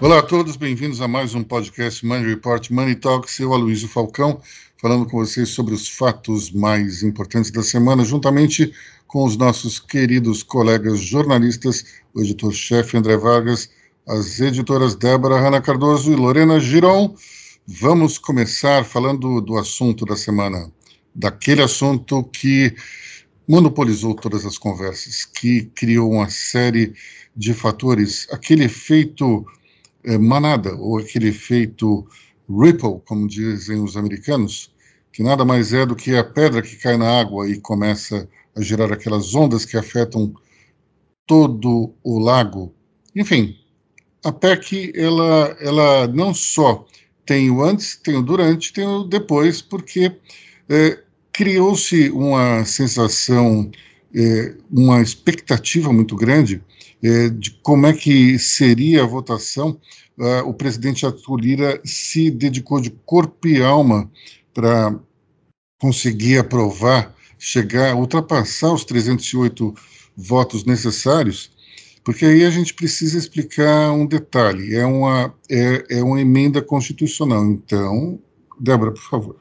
Olá a todos, bem-vindos a mais um podcast Money Report Money Talks. Eu, Aloysio Falcão, falando com vocês sobre os fatos mais importantes da semana, juntamente com os nossos queridos colegas jornalistas, o editor-chefe André Vargas, as editoras Débora Hanna Cardoso e Lorena Giron. Vamos começar falando do assunto da semana, daquele assunto que monopolizou todas as conversas, que criou uma série de fatores, aquele efeito é, manada, ou aquele efeito ripple, como dizem os americanos, que nada mais é do que a pedra que cai na água e começa a gerar aquelas ondas que afetam todo o lago. Enfim, a PEC, ela, ela não só tem o antes, tem o durante, tem o depois, porque é, criou-se uma sensação, é, uma expectativa muito grande é, de como é que seria a votação. Uh, o presidente Arthur Lira se dedicou de corpo e alma para conseguir aprovar, chegar, ultrapassar os 308 votos necessários, porque aí a gente precisa explicar um detalhe. É uma, é, é uma emenda constitucional. Então, Débora, por favor.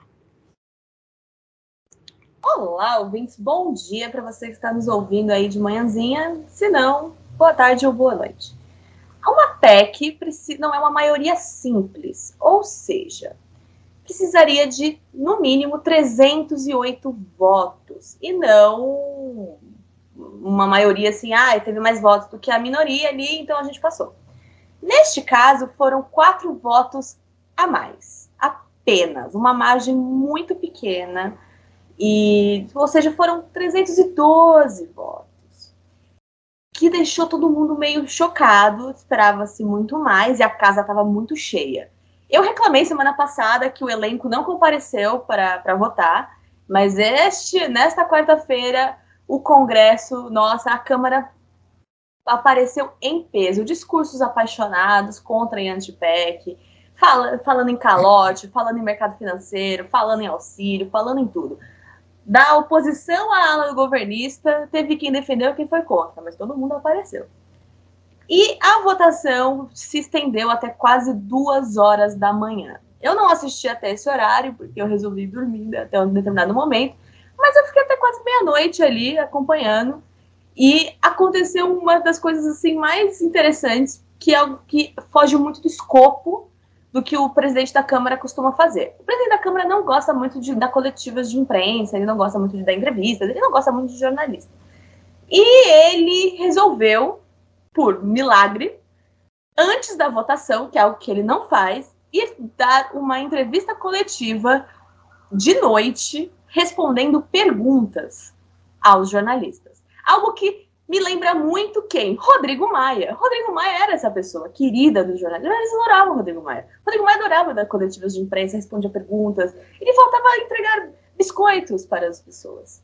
Olá, ouvintes, bom dia para você que está nos ouvindo aí de manhãzinha. Se não, boa tarde ou boa noite. Uma PEC não é uma maioria simples, ou seja, precisaria de, no mínimo, 308 votos, e não uma maioria assim, ah, teve mais votos do que a minoria ali, então a gente passou. Neste caso, foram quatro votos a mais, apenas, uma margem muito pequena, e, ou seja, foram 312 votos que deixou todo mundo meio chocado, esperava-se muito mais e a casa estava muito cheia. Eu reclamei semana passada que o elenco não compareceu para votar, mas este, nesta quarta-feira, o Congresso, nossa, a Câmara apareceu em peso. Discursos apaixonados contra a anti-PEC, fala, falando em calote, falando em mercado financeiro, falando em auxílio, falando em tudo da oposição à ala governista, teve quem defendeu e quem foi contra, mas todo mundo apareceu. E a votação se estendeu até quase duas horas da manhã. Eu não assisti até esse horário, porque eu resolvi dormir até um determinado momento, mas eu fiquei até quase meia-noite ali acompanhando. E aconteceu uma das coisas assim mais interessantes, que é algo que foge muito do escopo do que o presidente da Câmara costuma fazer. O presidente da Câmara não gosta muito de dar coletivas de imprensa, ele não gosta muito de dar entrevistas, ele não gosta muito de jornalista. E ele resolveu, por milagre, antes da votação, que é algo que ele não faz, ir dar uma entrevista coletiva de noite, respondendo perguntas aos jornalistas. Algo que me lembra muito quem? Rodrigo Maia. Rodrigo Maia era essa pessoa, querida do jornalismo. Eles adoravam Rodrigo Maia. Rodrigo Maia adorava dar coletivas de imprensa, respondia perguntas. Ele faltava entregar biscoitos para as pessoas.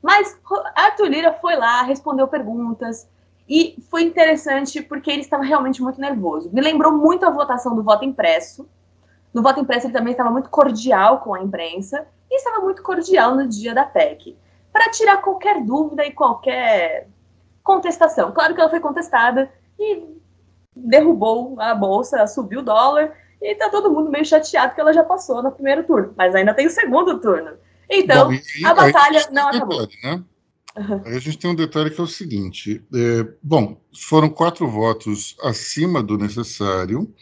Mas Arthur Lira foi lá, respondeu perguntas. E foi interessante porque ele estava realmente muito nervoso. Me lembrou muito a votação do voto impresso. No voto impresso, ele também estava muito cordial com a imprensa e estava muito cordial no dia da PEC para tirar qualquer dúvida e qualquer contestação. Claro que ela foi contestada e derrubou a bolsa, subiu o dólar, e tá todo mundo meio chateado que ela já passou no primeiro turno, mas ainda tem o segundo turno. Então, Bom, e, a batalha a não acabou. Detalhe, né? Uhum. Aí a gente tem um detalhe que é o seguinte: é, bom, foram quatro votos acima do necessário,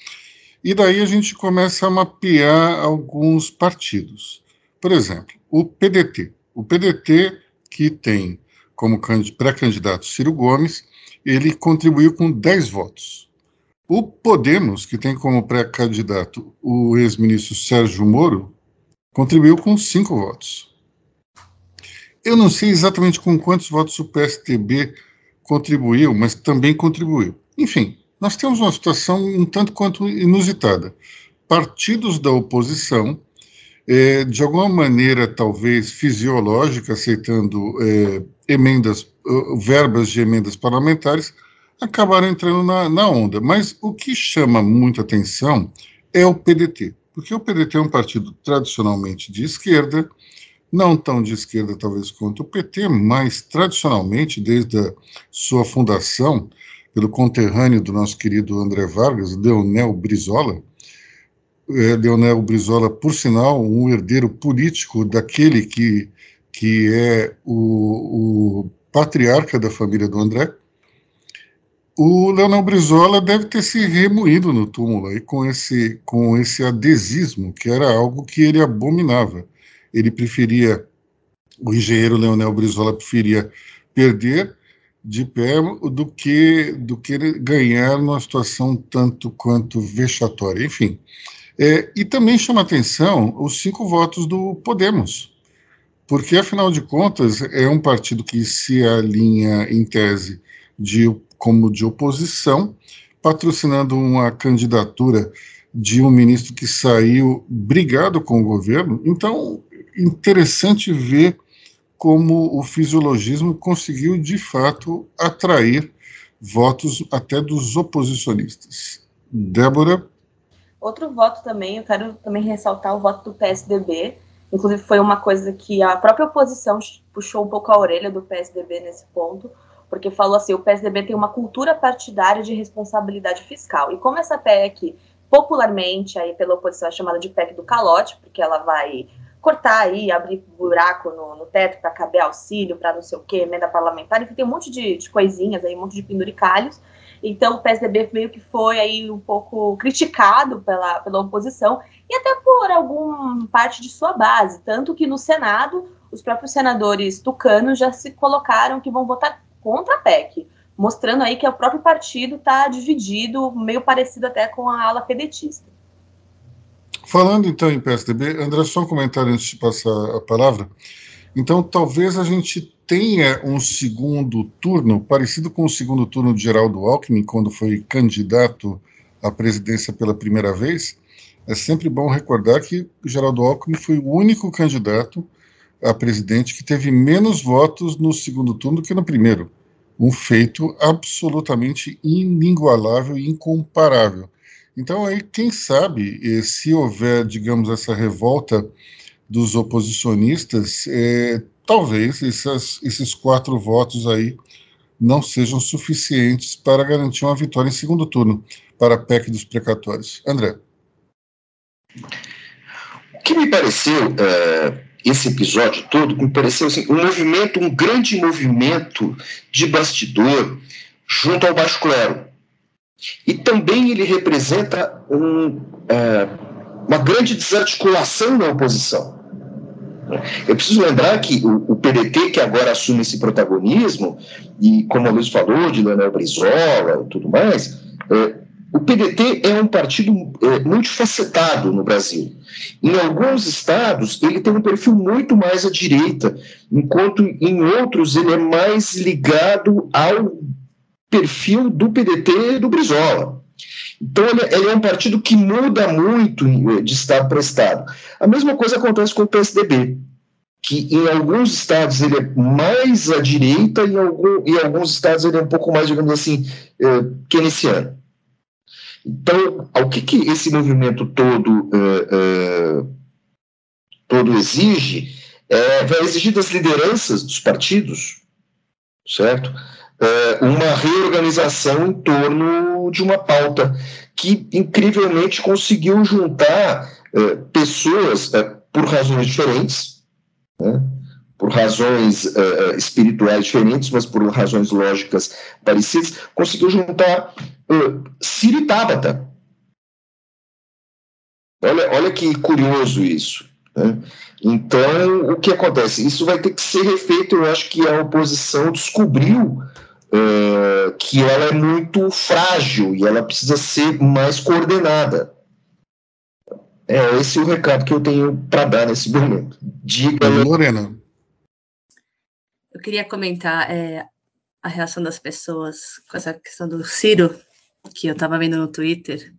e daí a gente começa a mapear alguns partidos. Por exemplo, o PDT. O PDT, que tem como pré-candidato Ciro Gomes, ele contribuiu com 10 votos. O Podemos, que tem como pré-candidato o ex-ministro Sérgio Moro, contribuiu com 5 votos. Eu não sei exatamente com quantos votos o PSTB contribuiu, mas também contribuiu. Enfim, nós temos uma situação um tanto quanto inusitada. Partidos da oposição é, de alguma maneira, talvez fisiológica, aceitando é, emendas, verbas de emendas parlamentares, acabaram entrando na, na onda. Mas o que chama muita atenção é o PDT, porque o PDT é um partido tradicionalmente de esquerda, não tão de esquerda talvez quanto o PT, mas tradicionalmente, desde a sua fundação, pelo conterrâneo do nosso querido André Vargas, Leonel Brizola, é, Leonel Brizola, por sinal, um herdeiro político daquele que, que é o, o patriarca da família do André, o Leonel Brizola deve ter se remoído no túmulo aí com esse, com esse adesismo, que era algo que ele abominava. Ele preferia, o engenheiro Leonel Brizola preferia perder de pé do que, do que ganhar numa situação tanto quanto vexatória. Enfim, é, e também chama atenção os cinco votos do Podemos, porque, afinal de contas, é um partido que se alinha, em tese, de, como de oposição, patrocinando uma candidatura de um ministro que saiu brigado com o governo. Então, interessante ver como o fisiologismo conseguiu, de fato, atrair votos até dos oposicionistas. Débora? Outro voto também, eu quero também ressaltar o voto do PSDB. Inclusive, foi uma coisa que a própria oposição puxou um pouco a orelha do PSDB nesse ponto, porque falou assim: o PSDB tem uma cultura partidária de responsabilidade fiscal. E como essa PEC, popularmente, aí pela oposição, é chamada de PEC do calote, porque ela vai cortar aí, abrir buraco no, no teto para caber auxílio, para não sei o quê, emenda parlamentar, enfim, tem um monte de, de coisinhas aí, um monte de penduricalhos. Então o PSDB meio que foi aí um pouco criticado pela, pela oposição e até por alguma parte de sua base, tanto que no Senado os próprios senadores tucanos já se colocaram que vão votar contra a PEC, mostrando aí que o próprio partido está dividido, meio parecido até com a ala pedetista. Falando então em PSDB, André, só um comentário antes de passar a palavra. Então, talvez a gente tenha um segundo turno, parecido com o segundo turno de Geraldo Alckmin, quando foi candidato à presidência pela primeira vez. É sempre bom recordar que Geraldo Alckmin foi o único candidato a presidente que teve menos votos no segundo turno do que no primeiro. Um feito absolutamente inigualável e incomparável. Então, aí, quem sabe, eh, se houver, digamos, essa revolta dos oposicionistas, é, talvez essas, esses quatro votos aí não sejam suficientes para garantir uma vitória em segundo turno para a PEC dos precatórios. André. O que me pareceu, é, esse episódio todo, me pareceu assim, um movimento, um grande movimento de bastidor junto ao baixo clero. E também ele representa um, é, uma grande desarticulação na oposição. Eu preciso lembrar que o, o, PDT, que agora assume esse protagonismo, e como a Luiz falou, de Leonel Brizola e tudo mais, é, o PDT é um partido é, multifacetado no Brasil. Em alguns estados, ele tem um perfil muito mais à direita, enquanto em outros ele é mais ligado ao perfil do PDT do Brizola. Então, ele, ele, é um partido que muda muito de estado para estado. A mesma coisa acontece com o PSDB, que em alguns estados ele é mais à direita e em, algum, em alguns estados ele é um pouco mais, digamos assim, é, keynesiano. Então, o que, que esse movimento todo, é, é, todo exige? É, vai exigir das lideranças dos partidos, certo? É, uma reorganização em torno de uma pauta que incrivelmente conseguiu juntar é, pessoas é, por razões diferentes, né, por razões espirituais diferentes, mas por razões lógicas parecidas, conseguiu juntar uh, e Tabata. Olha, olha que curioso isso. Né? Então, o que acontece? Isso vai ter que ser refeito. Eu acho que a oposição descobriu uh, que ela é muito frágil e ela precisa ser mais coordenada. É esse é o recado que eu tenho para dar nesse momento. Diga, Lorena. Eu queria comentar é, a reação das pessoas com essa questão do Ciro, que eu estava vendo no Twitter,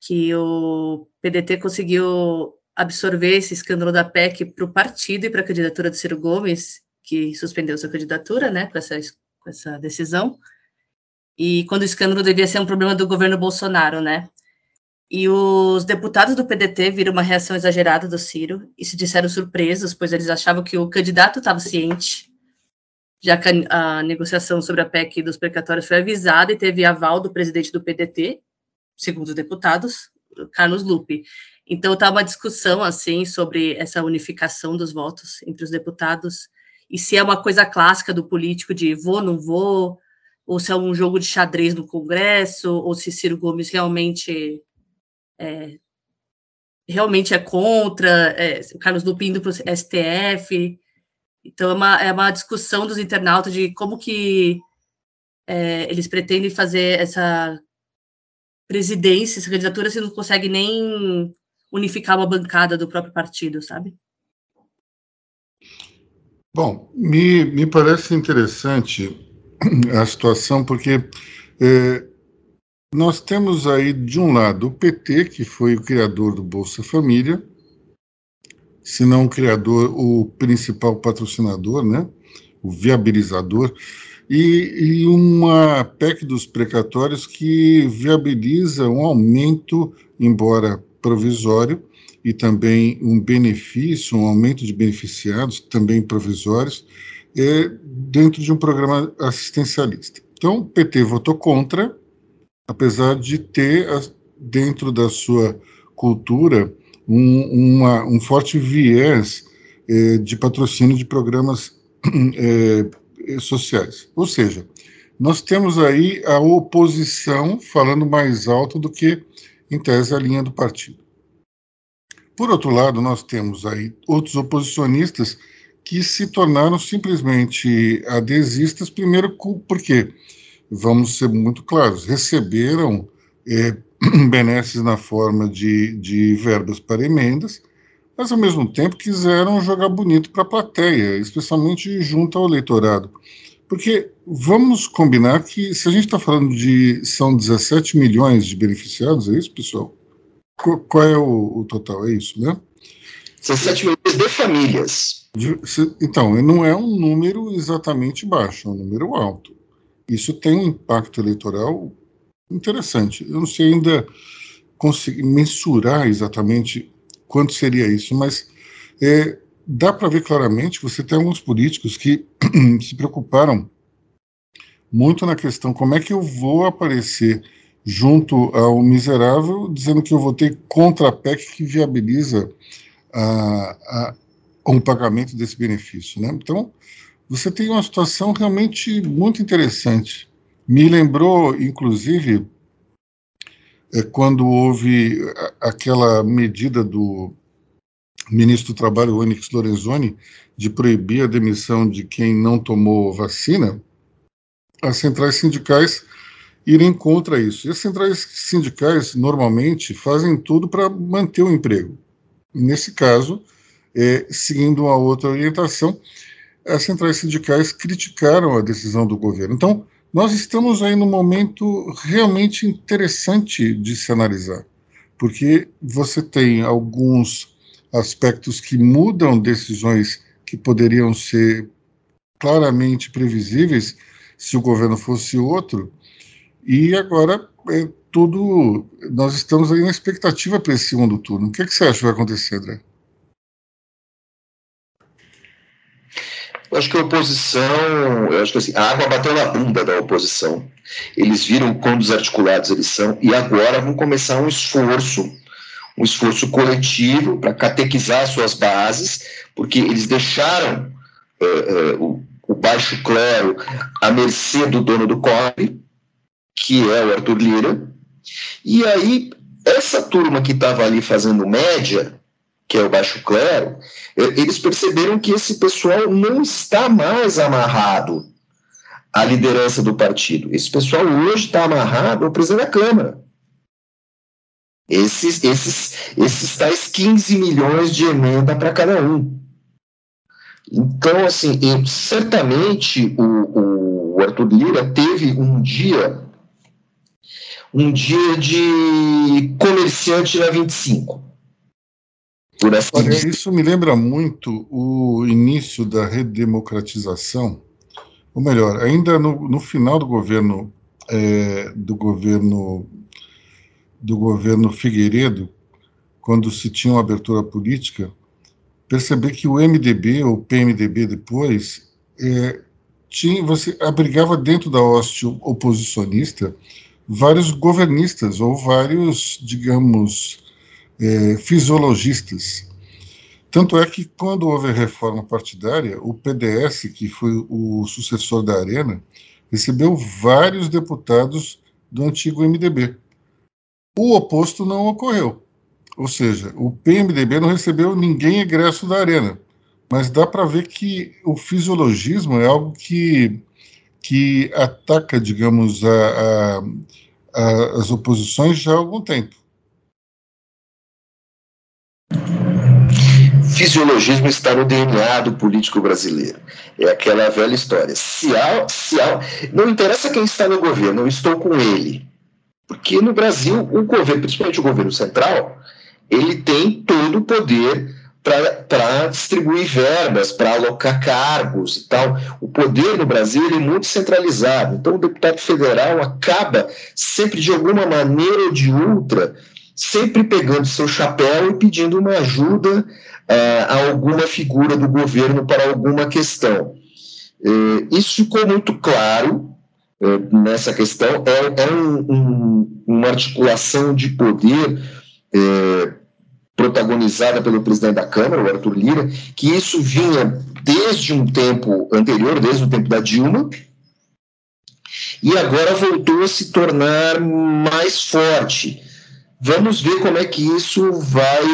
que o PDT conseguiu absorver esse escândalo da PEC para o partido e para a candidatura do Ciro Gomes, que suspendeu sua candidatura, né, com essa essa decisão. E quando o escândalo devia ser um problema do governo Bolsonaro, né? E os deputados do PDT viram uma reação exagerada do Ciro e se disseram surpresos, pois eles achavam que o candidato estava ciente, já que a, a, negociação sobre a PEC dos precatórios foi avisada e teve aval do presidente do PDT, segundo os deputados, Carlos Lupe. Então está uma discussão assim sobre essa unificação dos votos entre os deputados e se é uma coisa clássica do político de vou, não vou, ou se é um jogo de xadrez no Congresso, ou se Ciro Gomes realmente é, realmente é contra, é, o Carlos Lupe indo para o STF. Então, é uma, é uma discussão dos internautas de como que é, eles pretendem fazer essa presidência, essa candidatura, se não consegue nem unificar uma bancada do próprio partido, sabe? Bom, me, me parece interessante a situação, porque é, nós temos aí, de um lado, o PT, que foi o criador do Bolsa Família, se não o criador, o principal patrocinador, né, o viabilizador, e, e uma PEC dos precatórios que viabiliza um aumento, embora provisório, e também um benefício, um aumento de beneficiados, também provisórios, é, dentro de um programa assistencialista. Então, o PT votou contra, apesar de ter dentro da sua cultura um, uma, um forte viés é, de patrocínio de programas é, sociais. Ou seja, nós temos aí a oposição falando mais alto do que, em tese, a linha do partido. Por outro lado, nós temos aí outros oposicionistas que se tornaram simplesmente adesistas, primeiro porque vamos ser muito claros, receberam é, benesses na forma de, de verbas para emendas, mas ao mesmo tempo quiseram jogar bonito para a plateia, especialmente junto ao eleitorado. Porque vamos combinar que se a gente está falando de são 17 milhões de beneficiados, é isso, pessoal? Qual, é o, o, total? É isso, né? 17 milhões de famílias. De, se, então, não é um número exatamente baixo, é um número alto isso tem um impacto eleitoral interessante. Eu não sei ainda conseguir mensurar exatamente quanto seria isso, mas é, dá para ver claramente que você tem alguns políticos que se preocuparam muito na questão como é que eu vou aparecer junto ao miserável dizendo que eu votei contra a PEC que viabiliza a, a, um pagamento desse benefício. Né? Então, você tem uma situação realmente muito interessante. Me lembrou, inclusive, é, quando houve aquela medida do ministro do Trabalho, Onyx Lorenzoni, de proibir a demissão de quem não tomou vacina, as centrais sindicais irem contra isso. E as centrais sindicais, normalmente, fazem tudo para manter o emprego. Nesse caso, é, seguindo uma outra orientação, as centrais sindicais criticaram a decisão do governo. Então, nós estamos aí num momento realmente interessante de se analisar, porque você tem alguns aspectos que mudam decisões que poderiam ser claramente previsíveis se o governo fosse outro, e agora é tudo. Nós estamos aí na expectativa para esse segundo turno. O que, é que você acha que vai acontecer, André? Eu acho que a oposição, eu acho que assim, a água bateu na bunda da oposição. Eles viram quão desarticulados eles são e agora vão começar um esforço, um esforço coletivo para catequizar suas bases, porque eles deixaram uh, uh, o, o, baixo clero à mercê do dono do cobre, que é o Arthur Lira, e aí essa turma que estava ali fazendo média, que é o baixo clero, eles perceberam que esse pessoal não está mais amarrado à liderança do partido. Esse pessoal hoje está amarrado ao presidente da Câmara. Esses, esses, esses tais 15 milhões de emenda para cada um. Então, assim, certamente o, o Arthur Lira teve um dia, um dia de comerciante na 25 por assim Olha, isso me lembra muito o início da redemocratização, ou melhor, ainda no, no final do governo é, do governo do governo Figueiredo, quando se tinha uma abertura política, perceber que o MDB, ou PMDB depois, é, tinha, você abrigava dentro da hoste oposicionista vários governistas ou vários, digamos, é, fisiologistas. Tanto é que, quando houve a reforma partidária, o PDS, que foi o sucessor da Arena, recebeu vários deputados do antigo MDB. O oposto não ocorreu. Ou seja, o PMDB não recebeu ninguém egresso da Arena. Mas dá para ver que o fisiologismo é algo que, que ataca, digamos, a, a, a, as oposições já há algum tempo. Fisiologismo está no DNA do político brasileiro. É aquela velha história. Se há, se há, não interessa quem está no governo, eu estou com ele. Porque no Brasil, o governo, principalmente o governo central, ele tem todo o poder para distribuir verbas, para alocar cargos e tal. O poder no Brasil é muito centralizado. Então, o deputado federal acaba sempre, de alguma maneira ou de outra, sempre pegando seu chapéu e pedindo uma ajuda uh, a alguma figura do governo para alguma questão. Uh, isso ficou muito claro uh, nessa questão. É, é um, um, uma articulação de poder protagonizada pelo presidente da Câmara, o Arthur Lira, que isso vinha desde um tempo anterior, desde o tempo da Dilma, e agora voltou a se tornar mais forte. Vamos ver como é que isso vai,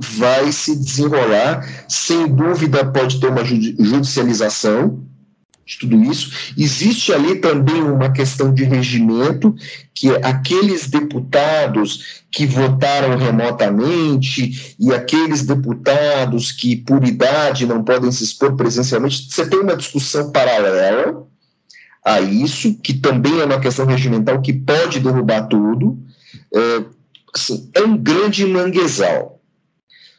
vai se desenrolar. Sem dúvida, pode ter uma judicialização, de tudo isso. Existe ali também uma questão de regimento, que aqueles deputados que votaram remotamente e aqueles deputados que, por idade, não podem se expor presencialmente, você tem uma discussão paralela a isso, que também é uma questão regimental que pode derrubar tudo. É, assim, é um grande manguezal.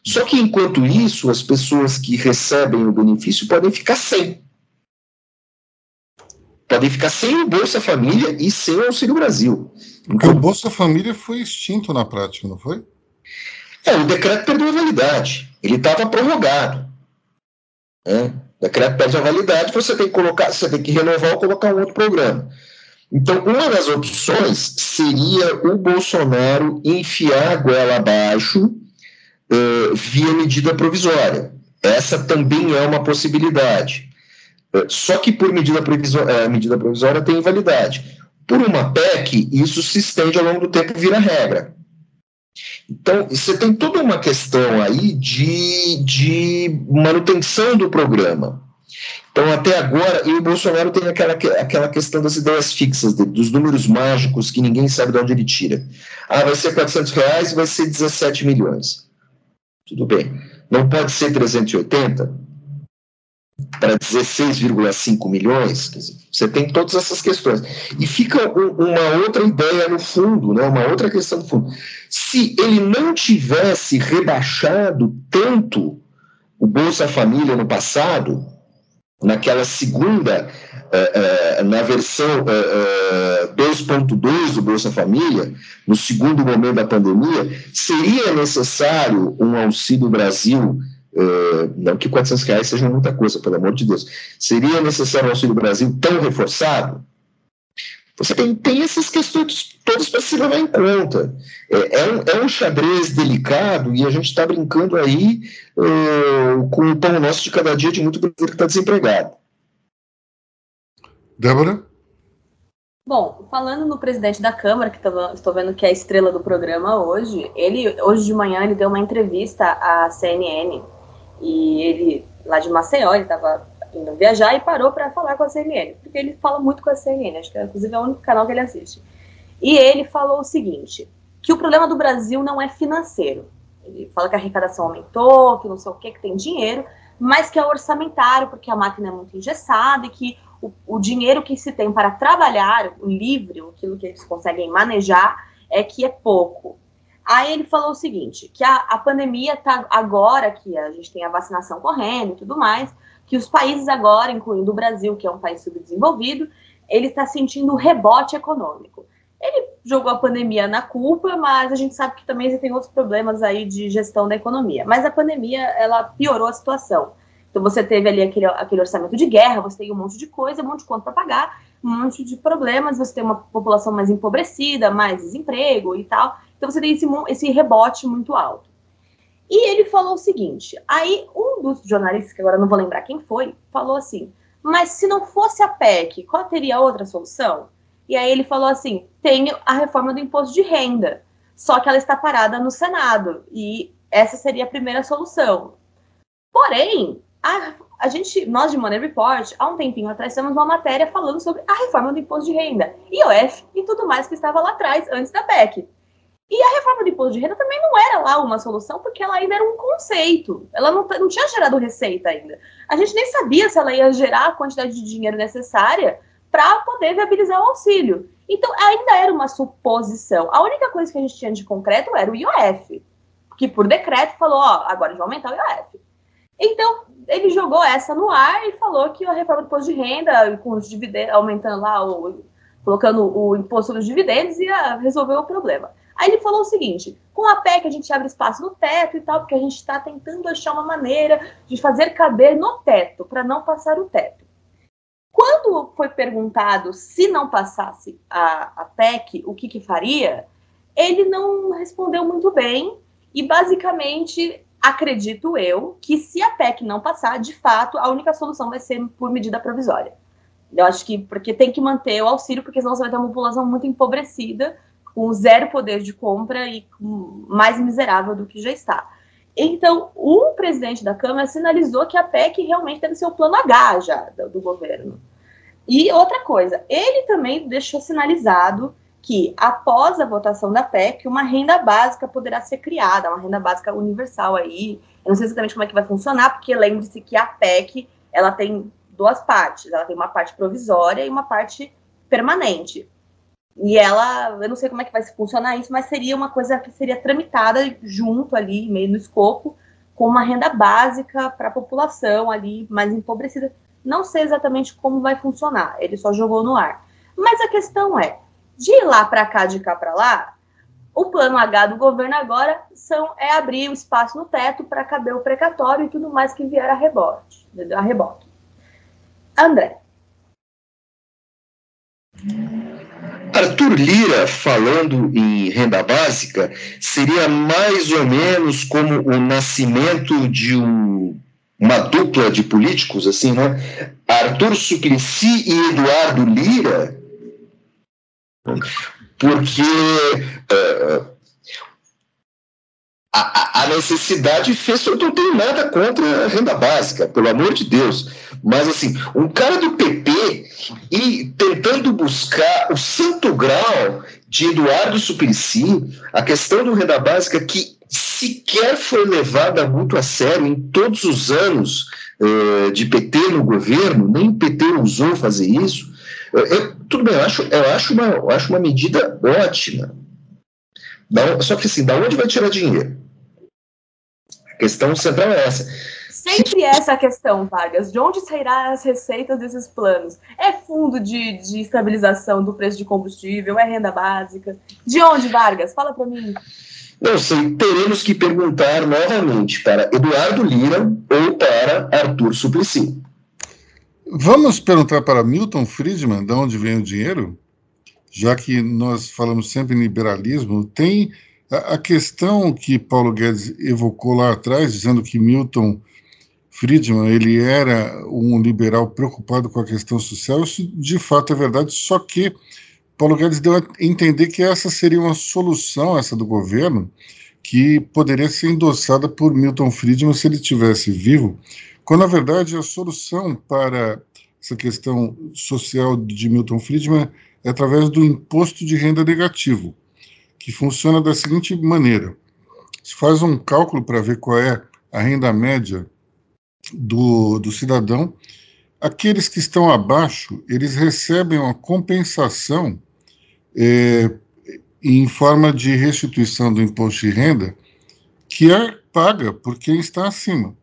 Só que, enquanto isso, as pessoas que recebem o benefício podem ficar sem podem ficar sem o Bolsa Família e sem o Auxílio Brasil. Porque então, o Bolsa Família foi extinto na prática, não foi? É, o decreto perdeu a validade. Ele estava prorrogado. É, o decreto perde a validade, você tem que colocar, você tem que renovar ou colocar um outro programa. Então, uma das opções seria o Bolsonaro enfiar a goela abaixo uh, via medida provisória. Essa também é uma possibilidade. Só que por medida provisória, é, medida provisória tem invalidade. Por uma PEC, isso se estende ao longo do tempo e vira regra. Então, você tem toda uma questão aí de, de manutenção do programa. Então, até agora, e o Bolsonaro tem aquela, aquela questão das ideias fixas, dos números mágicos que ninguém sabe de onde ele tira. Ah, vai ser 400 reais vai ser 17 milhões. Tudo bem. Não pode ser 380? Para 16,5 milhões, você tem todas essas questões. E fica um, uma outra ideia no fundo, né, uma outra questão no fundo. Se ele não tivesse rebaixado tanto o Bolsa Família no passado, naquela segunda, uh, uh, na versão uh 2.2 do Bolsa Família, no segundo momento da pandemia, seria necessário um Auxílio Brasil Uh, não que 400 reais seja muita coisa, pelo amor de Deus. Seria necessário o Auxílio Brasil tão reforçado? Você tem, tem essas questões todas para se levar em conta. É, é, um, é um xadrez delicado e a gente está brincando aí uh, com o pão nosso de cada dia de muito brasileiro que está desempregado. Débora? Bom, falando no presidente da Câmara, que tô, estou vendo que é a estrela do programa hoje, ele hoje de manhã ele deu uma entrevista à CNN e ele, lá de Maceió, ele estava indo viajar e parou para falar com a CNN, porque ele fala muito com a CNN, acho que é, inclusive é o único canal que ele assiste. E ele falou o seguinte, que o problema do Brasil não é financeiro. Ele fala que a arrecadação aumentou, que não sei o que, que tem dinheiro, mas que é orçamentário, porque a máquina é muito engessada e que o, o dinheiro que se tem para trabalhar, o livre, aquilo que eles conseguem manejar, é que é pouco. Aí ele falou o seguinte, que a, a pandemia tá agora que a gente tem a vacinação correndo e tudo mais, que os países agora, incluindo o Brasil, que é um país subdesenvolvido, ele está sentindo rebote econômico. Ele jogou a pandemia na culpa, mas a gente sabe que também tem outros problemas aí de gestão da economia. Mas a pandemia, ela piorou a situação. Então você teve ali aquele, aquele orçamento de guerra, você tem um monte de coisa, um monte de conta para pagar, um monte de problemas, você tem uma população mais empobrecida, mais desemprego e tal. Então você tem esse, esse rebote muito alto. E ele falou o seguinte: aí um dos jornalistas, que agora não vou lembrar quem foi, falou assim: mas se não fosse a PEC, qual teria outra solução? E aí ele falou assim: tem a reforma do imposto de renda, só que ela está parada no Senado, e essa seria a primeira solução. Porém, a, a gente, nós de Money Report, há um tempinho atrás, temos uma matéria falando sobre a reforma do imposto de renda, IOF e tudo mais que estava lá atrás, antes da PEC. E a reforma do imposto de renda também não era lá uma solução, porque ela ainda era um conceito. Ela não, não tinha gerado receita ainda. A gente nem sabia se ela ia gerar a quantidade de dinheiro necessária para poder viabilizar o auxílio. Então, ainda era uma suposição. A única coisa que a gente tinha de concreto era o IOF, que por decreto falou: ó, agora a gente vai aumentar o IOF. Então, ele jogou essa no ar e falou que a reforma do imposto de renda, com os dividendos, aumentando lá, o, colocando o imposto dos dividendos, ia resolver o problema. Aí ele falou o seguinte: com a PEC a gente abre espaço no teto e tal, porque a gente está tentando achar uma maneira de fazer caber no teto, para não passar o teto. Quando foi perguntado se não passasse a, a PEC, o que, que faria, ele não respondeu muito bem e basicamente acredito eu que se a PEC não passar, de fato, a única solução vai ser por medida provisória. Eu acho que porque tem que manter o auxílio, porque senão você vai ter uma população muito empobrecida com zero poder de compra e mais miserável do que já está. Então, o presidente da Câmara sinalizou que a PEC realmente deve ser o plano H já do, do governo. E outra coisa, ele também deixou sinalizado que, após a votação da PEC, uma renda básica poderá ser criada, uma renda básica universal aí. Eu não sei exatamente como é que vai funcionar, porque lembre-se que a PEC ela tem duas partes. Ela tem uma parte provisória e uma parte permanente. E ela, eu não sei como é que vai funcionar isso, mas seria uma coisa que seria tramitada junto ali, meio no escopo, com uma renda básica para a população ali mais empobrecida. Não sei exatamente como vai funcionar, ele só jogou no ar. Mas a questão é, de lá para cá, de cá para lá, o plano H do governo agora são, é abrir o espaço no teto para caber o precatório e tudo mais que vier a rebote, a reboque. André. Arthur Lira, falando em renda básica, seria mais ou menos como o nascimento de um, uma dupla de políticos, assim, né? Arthur Suplicy e Eduardo Lira, porque uh, a, a, necessidade fez. Eu não tenho nada contra a renda básica, pelo amor de Deus. Mas, assim, um cara do PP e tentando buscar o santo grau de Eduardo Suplicy, a questão do renda básica que sequer foi levada muito a sério em todos os anos uh, de PT no governo, nem o PT ousou fazer isso. Eu, tudo bem, eu acho, eu acho, uma, eu acho uma medida ótima. só que assim, da onde vai tirar dinheiro? A questão central é essa. Sempre é essa a questão, Vargas. De onde sairá as receitas desses planos? É fundo de, de estabilização do preço de combustível? É renda básica? De onde, Vargas? Fala para mim. Não sei, teremos que perguntar novamente para Eduardo Lira ou para Arthur Suplicy. Vamos perguntar para Milton Friedman de onde vem o dinheiro? Já que nós falamos sempre em liberalismo, tem a, questão que Paulo Guedes evocou lá atrás, dizendo que Milton Friedman ele era um liberal preocupado com a questão social, isso de fato é verdade, só que Paulo Guedes deu a entender que essa seria uma solução, essa do governo, que poderia ser endossada por Milton Friedman se ele tivesse vivo, quando na verdade a solução para essa questão social de Milton Friedman é através do imposto de renda negativo que funciona da seguinte maneira: se faz um cálculo para ver qual é a renda média do, do cidadão, aqueles que estão abaixo, eles recebem uma compensação é, em forma de restituição do imposto de renda que é paga por quem está acima.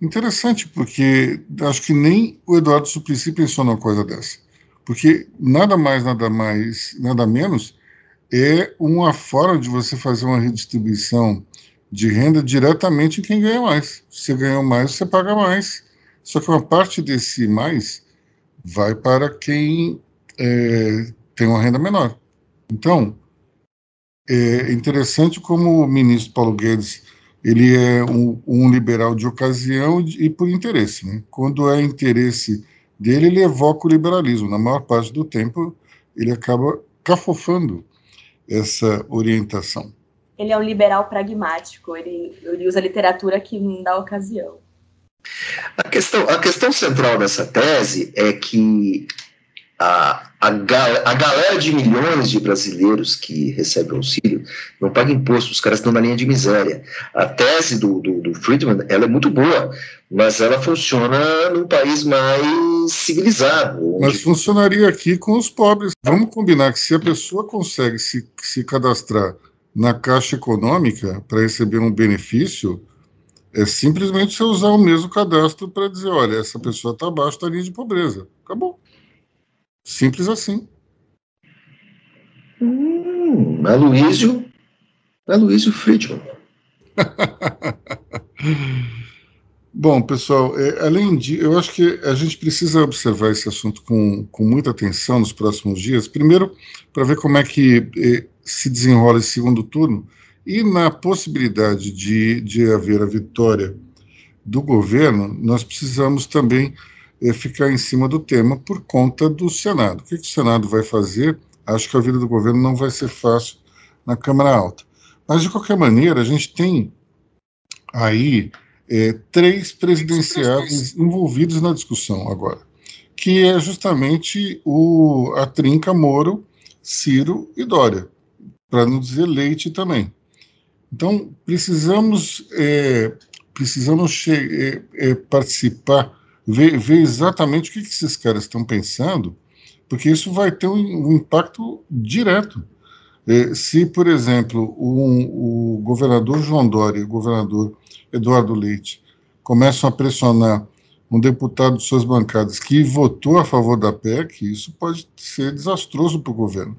Interessante, porque acho que nem o Eduardo Suplicy pensou numa coisa dessa. Porque nada mais, nada mais, nada menos é uma forma de você fazer uma redistribuição de renda diretamente em quem ganha mais. Você ganhou mais, você paga mais. Só que uma parte desse mais vai para quem é, tem uma renda menor. Então, é interessante como o ministro Paulo Guedes ele é um, um liberal de ocasião e por interesse. Né? Quando é interesse dele, ele evoca o liberalismo. Na maior parte do tempo, ele acaba cafofando essa orientação. Ele é um liberal pragmático, ele, ele usa a literatura que não dá ocasião. A questão, a questão central dessa tese é que a, a, a galera de milhões de brasileiros que recebem auxílio não paga imposto, os caras estão na linha de miséria. A tese do, do, do Friedman ela é muito boa, mas ela funciona num país mais civilizado. Onde... Mas funcionaria aqui com os pobres. Vamos combinar que se a pessoa consegue se, se cadastrar na Caixa Econômica para receber um benefício, é simplesmente você usar o mesmo cadastro para dizer, olha, essa pessoa está abaixo da linha de pobreza. Acabou. Simples assim. Hum, Aloysio, Aloysio Friedman. Bom, pessoal, é, além de. Eu acho que a gente precisa observar esse assunto com, com muita atenção nos próximos dias. Primeiro, para ver como é que é, se desenrola esse segundo turno e na possibilidade de, de haver a vitória do governo, nós precisamos também ficar em cima do tema por conta do Senado. O que, que, o Senado vai fazer? Acho que a vida do governo não vai ser fácil na Câmara Alta. Mas, de qualquer maneira, a gente tem aí é, três presidenciáveis envolvidos na discussão agora, que é justamente o, a trinca Moro, Ciro e Dória, para não dizer Leite também. Então, precisamos, é, precisamos é, é, participar ver, ver exatamente o que, que esses caras estão pensando, porque isso vai ter um, um impacto direto. É, se, por exemplo, um, o governador João Dória e o governador Eduardo Leite começam a pressionar um deputado de suas bancadas que votou a favor da PEC, isso pode ser desastroso para o governo.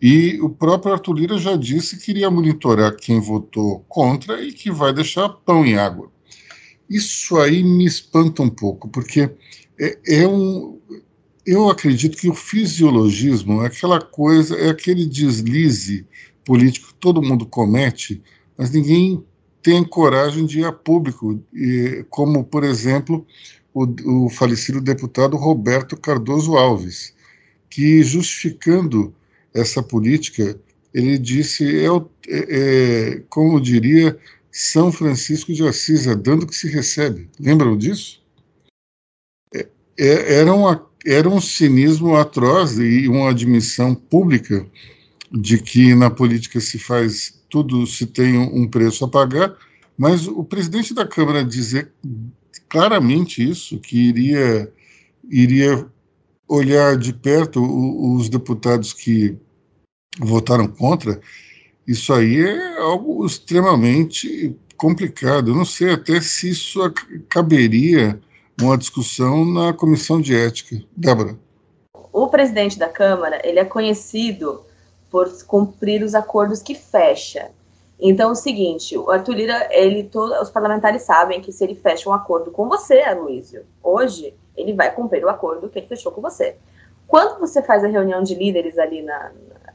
E o próprio Arthur Lira já disse que iria monitorar quem votou contra e que vai deixar pão em água. Isso aí me espanta um pouco, porque é, é um. Eu acredito que o fisiologismo é aquela coisa, é aquele deslize político que todo mundo comete, mas ninguém tem coragem de ir a público, como, por exemplo, o, o falecido deputado Roberto Cardoso Alves, que, justificando essa política, ele disse, é, é, é como diria são Francisco de Assis, é dando que se recebe. Lembram disso? É, é, era, uma, era um cinismo atroz e uma admissão pública de que na política se faz tudo, se tem um preço a pagar, mas o presidente da Câmara dizer claramente isso, que iria, iria olhar de perto os deputados que votaram contra, isso aí é algo extremamente complicado. Eu não sei até se isso caberia uma discussão na comissão de ética. Débora. O presidente da Câmara, ele é conhecido por cumprir os acordos que fecha. Então, é o seguinte, o Arthur Lira, ele, todo, os parlamentares sabem que se ele fecha um acordo com você, Aloysio, hoje, ele vai cumprir o acordo que ele fechou com você. Quando você faz a reunião de líderes ali na,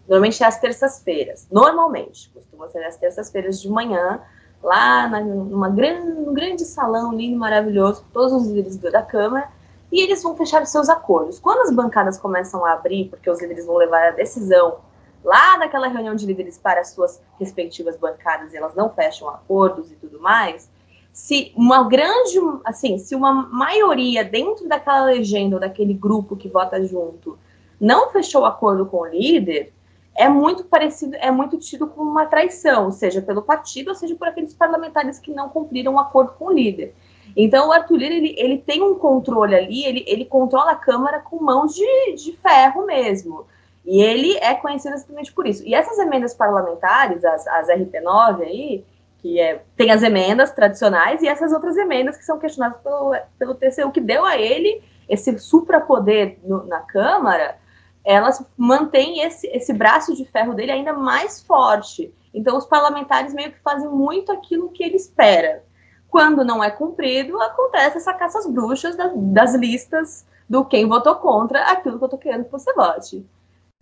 Normalmente é às terças-feiras. Normalmente. Costuma ser às terças-feiras de manhã, lá na, numa grande, num grande salão lindo, maravilhoso, todos os líderes da Câmara, e eles vão fechar os seus acordos. Quando as bancadas começam a abrir, porque os líderes vão levar a decisão lá daquela reunião de líderes para as suas respectivas bancadas e elas não fecham acordos e tudo mais, se uma grande, assim, se uma maioria dentro daquela legenda ou daquele grupo que vota junto não fechou acordo com o líder, é muito parecido, é muito tido como uma traição, seja pelo partido, ou seja por aqueles parlamentares que não cumpriram o um acordo com o líder. Então, o Arthur Lira, ele, ele tem um controle ali, ele, ele controla a Câmara com mãos de, de ferro mesmo. E ele é conhecido exatamente por isso. E essas emendas parlamentares, as, as RP9 aí, que é, tem as emendas tradicionais e essas outras emendas que são questionadas pelo, pelo TCU, que deu a ele esse suprapoder na Câmara, elas mantêm esse, esse braço de ferro dele ainda mais forte. Então, os parlamentares meio que fazem muito aquilo que ele espera. Quando não é cumprido, acontece essa caça às bruxas das, das listas do quem votou contra aquilo que eu estou querendo que você vote.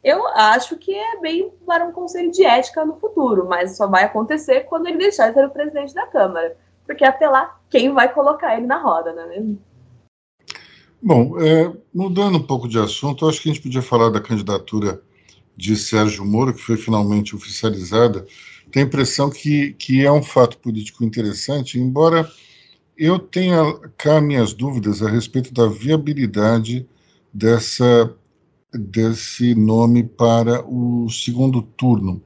Eu acho que é bem para um conselho de ética no futuro, mas só vai acontecer quando ele deixar de ser o presidente da Câmara. Porque até lá, quem vai colocar ele na roda, não é mesmo? Bom, é, mudando um pouco de assunto, acho que a gente podia falar da candidatura de Sérgio Moro, que foi finalmente oficializada. Tem a impressão que, que é um fato político interessante, embora eu tenha cá minhas dúvidas a respeito da viabilidade dessa desse nome para o segundo turno.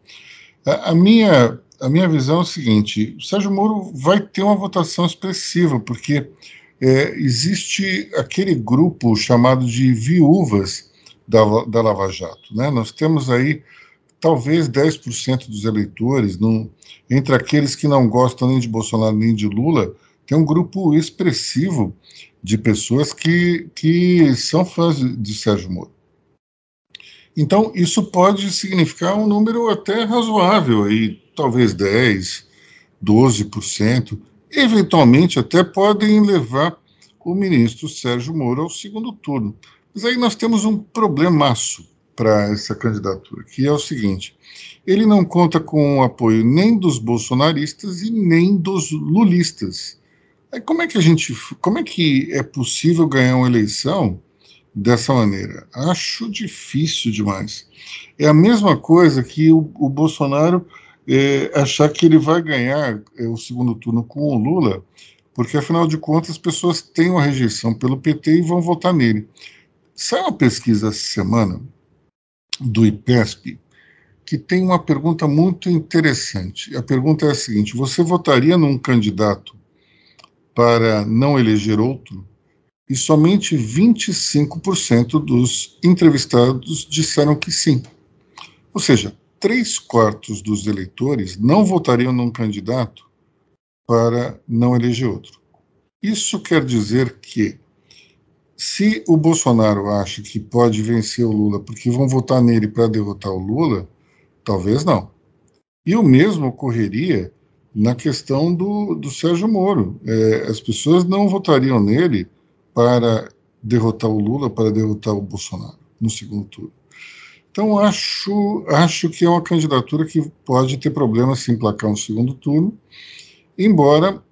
A, a, minha, a minha visão é o seguinte: o Sérgio Moro vai ter uma votação expressiva, porque é, existe aquele grupo chamado de viúvas da, da Lava Jato. Né? Nós temos aí talvez 10% dos eleitores, entre aqueles que não gostam nem de Bolsonaro nem de Lula, tem um grupo expressivo de pessoas que, que são fãs de, de Sérgio Moro. Então, isso pode significar um número até razoável, aí, talvez 10%, 12%, eventualmente até podem levar o ministro Sérgio Moro ao segundo turno. Mas aí nós temos um problemaço para essa candidatura, que é o seguinte: ele não conta com o apoio nem dos bolsonaristas e nem dos lulistas. Aí como é que a gente, como é que é possível ganhar uma eleição dessa maneira? Acho difícil demais. É a mesma coisa que o, o Bolsonaro é, achar que ele vai ganhar é, o segundo turno com o Lula, porque afinal de contas as pessoas têm uma rejeição pelo PT e vão votar nele. Saiu uma pesquisa essa semana do IPESP que tem uma pergunta muito interessante. A pergunta é a seguinte: você votaria num candidato para não eleger outro? e somente 25% dos entrevistados disseram que sim. Ou seja, três quartos dos eleitores não votariam num candidato para não eleger outro. Isso quer dizer que, se o Bolsonaro acha que pode vencer o Lula porque vão votar nele para derrotar o Lula, talvez não. E o mesmo ocorreria na questão do, do Sérgio Moro. É, as pessoas não votariam nele para derrotar o Lula, para derrotar o Bolsonaro no segundo turno. Então, acho, acho que é uma candidatura que pode ter problemas se emplacar um segundo turno, embora,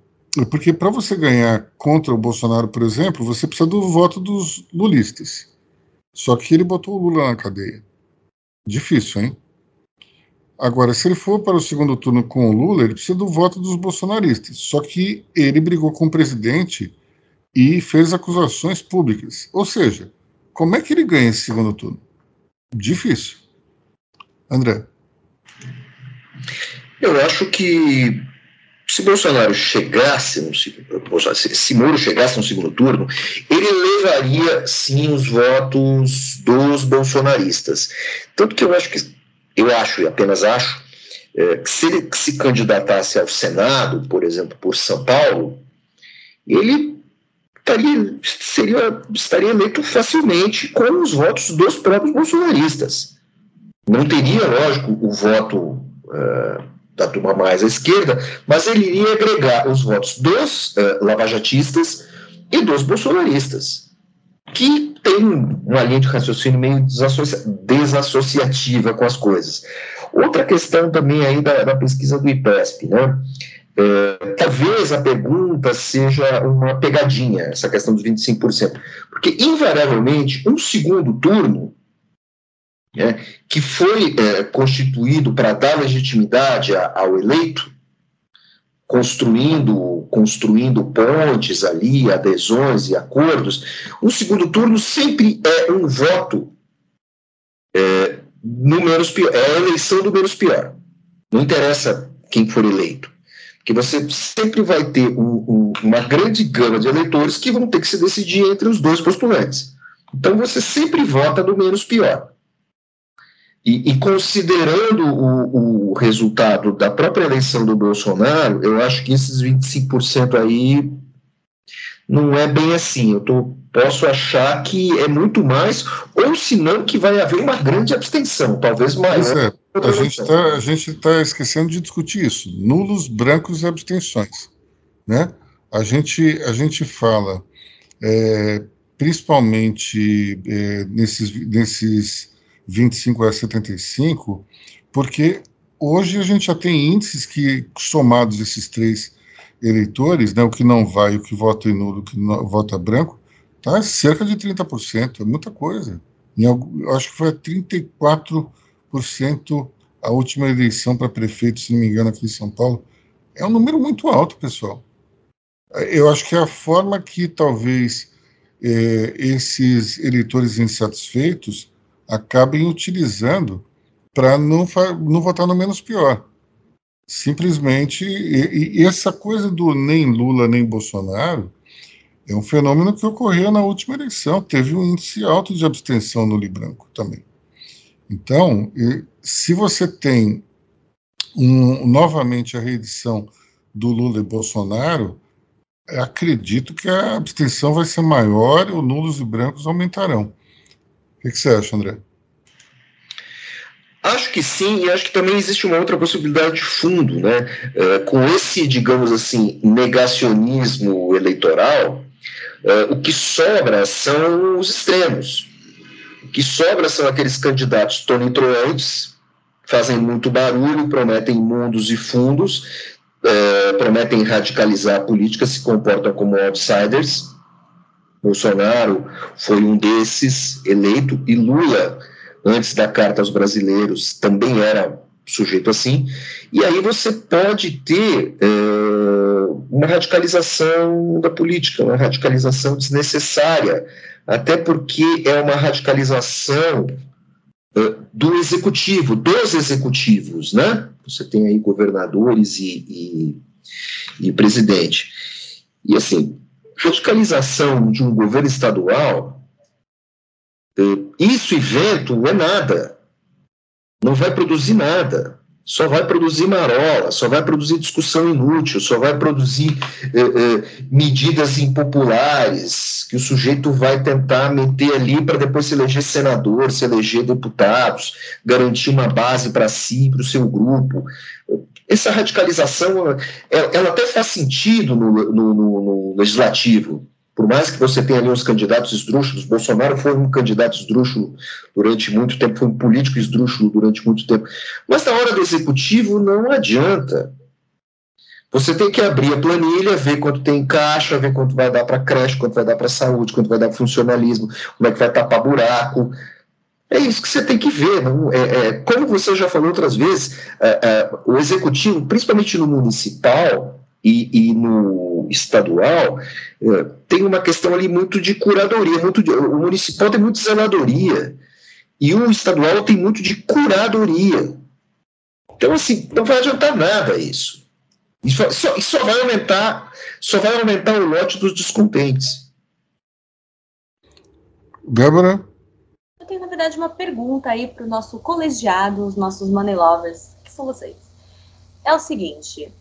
porque para você ganhar contra o Bolsonaro, por exemplo, você precisa do voto dos lulistas. Só que ele botou o Lula na cadeia. Difícil, hein? Agora, se ele for para o segundo turno com o Lula, ele precisa do voto dos bolsonaristas. Só que ele brigou com o presidente e fez acusações públicas. Ou seja, como é que ele ganha esse segundo turno? Difícil. André. Eu acho que se Bolsonaro chegasse no se Moro chegasse no segundo turno, ele levaria sim os votos dos bolsonaristas. Tanto que eu acho que eu acho e apenas acho é, que se ele se candidatasse ao Senado, por exemplo, por São Paulo, ele estaria, seria, estaria eleito facilmente com os votos dos próprios bolsonaristas. Não teria, lógico, o voto uh, da turma mais à esquerda, mas ele iria agregar os votos dos uh, lavajatistas e dos bolsonaristas, que tem uma linha de raciocínio meio desassocia desassociativa com as coisas. Outra questão também aí da, da pesquisa do IPESP, né? É, talvez a pergunta seja uma pegadinha, essa questão dos 25%, porque invariavelmente um segundo turno né, que foi é, constituído para dar legitimidade ao eleito, construindo, construindo pontes ali, adesões e acordos, um segundo turno sempre é um voto é, no menos pior, é a eleição do menos pior. Não interessa quem for eleito que você sempre vai ter um, um, uma grande gama de eleitores que vão ter que se decidir entre os dois postulantes. Então você sempre vota no menos pior. E, e considerando o, o, resultado da própria eleição do Bolsonaro, eu acho que esses 25% aí não é bem assim. Eu tô, posso achar que é muito mais, ou se não, que vai haver uma grande abstenção, talvez maior. É, a gente está a gente tá esquecendo de discutir isso. Nulos, brancos e abstenções. Né? A, gente, a gente fala, é, principalmente é, nesses, nesses 25 a 75, porque hoje a gente já tem índices que, somados esses três eleitores, né, o que não vai, o que vota em nulo, o que não, vota branco, tá cerca de 30%, é muita coisa. Em, eu acho que foi 34% a última eleição para prefeito, se não me engano, aqui em São Paulo. É um número muito alto, pessoal. Eu acho que a forma que talvez é, esses eleitores insatisfeitos acabem utilizando para não, não votar no menos pior. Simplesmente, e, e, essa coisa do nem Lula nem Bolsonaro é um fenômeno que ocorreu na última eleição. Teve um índice alto de abstenção no Libranco também. Então, se você tem um, novamente a reedição do Lula e Bolsonaro, acredito que a abstenção vai ser maior e os nulos e brancos aumentarão. O que, que você acha, André? Acho que sim, e acho que também existe uma outra possibilidade de fundo, né? É, com esse, digamos assim, negacionismo eleitoral, é, o que sobra são os extremos. Que sobra são aqueles candidatos tonitruantes, fazem muito barulho, prometem mundos e fundos, é, prometem radicalizar a política, se comportam como outsiders. Bolsonaro foi um desses eleito, e Lula antes da Carta aos Brasileiros, também era sujeito assim, e aí você pode ter é, uma radicalização da política, uma radicalização desnecessária, até porque é uma radicalização é, do executivo, dos executivos, né? Você tem aí governadores e, e, e presidente. E assim, radicalização de um governo estadual isso e vento é nada. Não vai produzir nada. Só vai produzir marola, só vai produzir discussão inútil, só vai produzir eh, eh, medidas impopulares que o sujeito vai tentar meter ali para depois se eleger senador, se eleger deputados, garantir uma base para si, para o seu grupo. Essa radicalização, ela, até faz sentido no, no, no legislativo, por mais que você tenha ali uns candidatos esdrúxulos, Bolsonaro foi um candidato esdrúxulo durante muito tempo, foi um político esdrúxulo durante muito tempo. Mas na hora do executivo não adianta. Você tem que abrir a planilha, ver quanto tem caixa, ver quanto vai dar para creche, quanto vai dar para saúde, quanto vai dar para funcionalismo, como é que vai tapar buraco. É isso que você tem que ver. Não? É, é como você já falou outras vezes, é, é o executivo, principalmente no municipal, e, e no estadual, é, tem uma questão ali muito de curadoria. Muito de, o municipal tem muito zeladoria e o estadual tem muito de curadoria. Então, assim, não vai adiantar nada isso. Isso só, isso só vai aumentar, só vai aumentar o lote dos descontentes. Débora? Eu tenho, na verdade, uma pergunta aí para o nosso colegiado, os nossos money lovers, que são vocês. É o seguinte: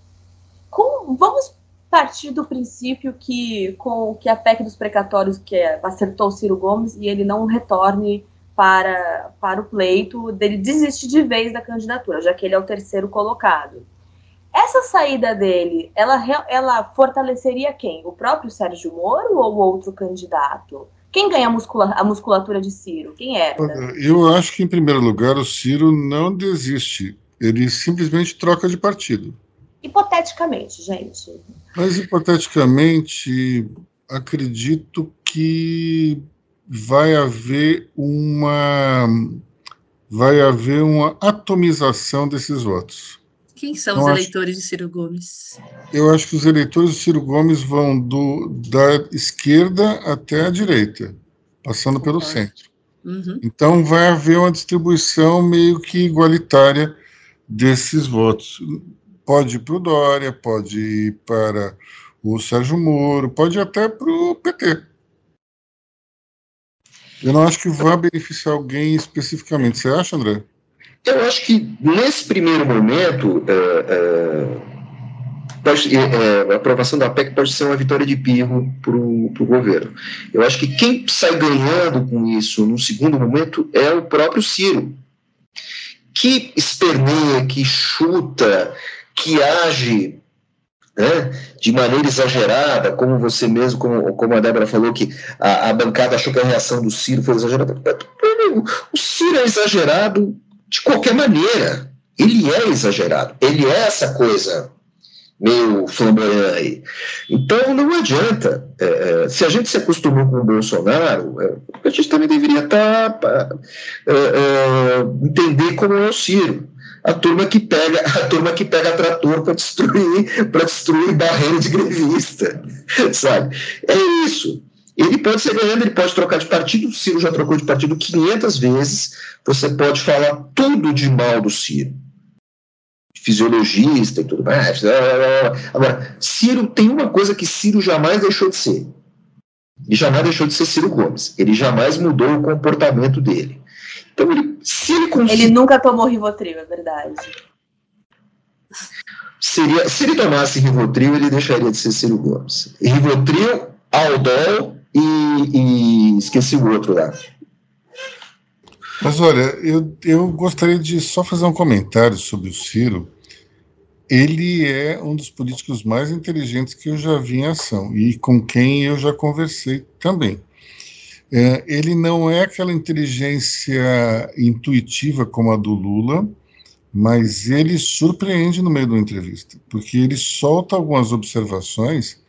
com, vamos partir do princípio que com que a PEC dos precatórios que é, acertou o Ciro Gomes e ele não retorne para, para o pleito, dele desistir de vez da candidatura, já que ele é o terceiro colocado. Essa saída dele, ela, ela fortaleceria quem? O próprio Sérgio Moro ou outro candidato? Quem ganha a, muscula a musculatura de Ciro? Quem é? Eu acho que, em primeiro lugar, o Ciro não desiste. Ele simplesmente troca de partido. Hipoteticamente, gente. Mas hipoteticamente, acredito que vai haver uma vai haver uma atomização desses votos. Quem são os eleitores de Ciro Gomes? Eu acho que os eleitores de Ciro Gomes vão do, da esquerda até a direita, passando pelo centro. Uhum. Então vai haver uma distribuição meio que igualitária desses votos pode ir para o Dória, pode ir para o Sérgio Moro, pode ir até para o PT. Eu não acho que vá beneficiar alguém especificamente. Você acha, André? Eu acho que nesse primeiro momento, é, é, é, é, a aprovação da PEC pode ser uma vitória de pirro para o governo. Eu acho que quem sai ganhando com isso no segundo momento é o próprio Ciro, que esperneia, que chuta, que age né, de maneira exagerada, como você mesmo, como, como a Débora falou, que a, a, bancada achou que a reação do Ciro foi exagerada. O Ciro é exagerado de qualquer maneira. Ele é exagerado. Ele é essa coisa meio flamboyante aí. Então não adianta. É, é, se a gente se acostumou com o Bolsonaro, é, a gente também deveria estar tá, é, é, entender como é o Ciro a turma que pega a turma que pega trator para destruir para destruir barreira de grevista, sabe? É isso. Ele pode ser ganhando, ele pode trocar de partido. O Ciro já trocou de partido 500 vezes. Você pode falar tudo de mal do Ciro, fisiologista e tudo mais. Agora, Ciro tem uma coisa que Ciro jamais deixou de ser. Ele jamais deixou de ser Ciro Gomes. Ele jamais mudou o comportamento dele. Então, ele, se ele conseguir... Ele nunca tomou Rivotril, é verdade. Seria, se ele tomasse Rivotril, ele deixaria de ser Ciro Gomes. Rivotril, Aldol e, e esqueci o outro lá. Mas olha, eu, eu gostaria de só fazer um comentário sobre o Ciro. Ele é um dos políticos mais inteligentes que eu já vi em ação e com quem eu já conversei também. É, ele não é aquela inteligência intuitiva como a do Lula, mas ele surpreende no meio da entrevista, porque ele solta algumas observações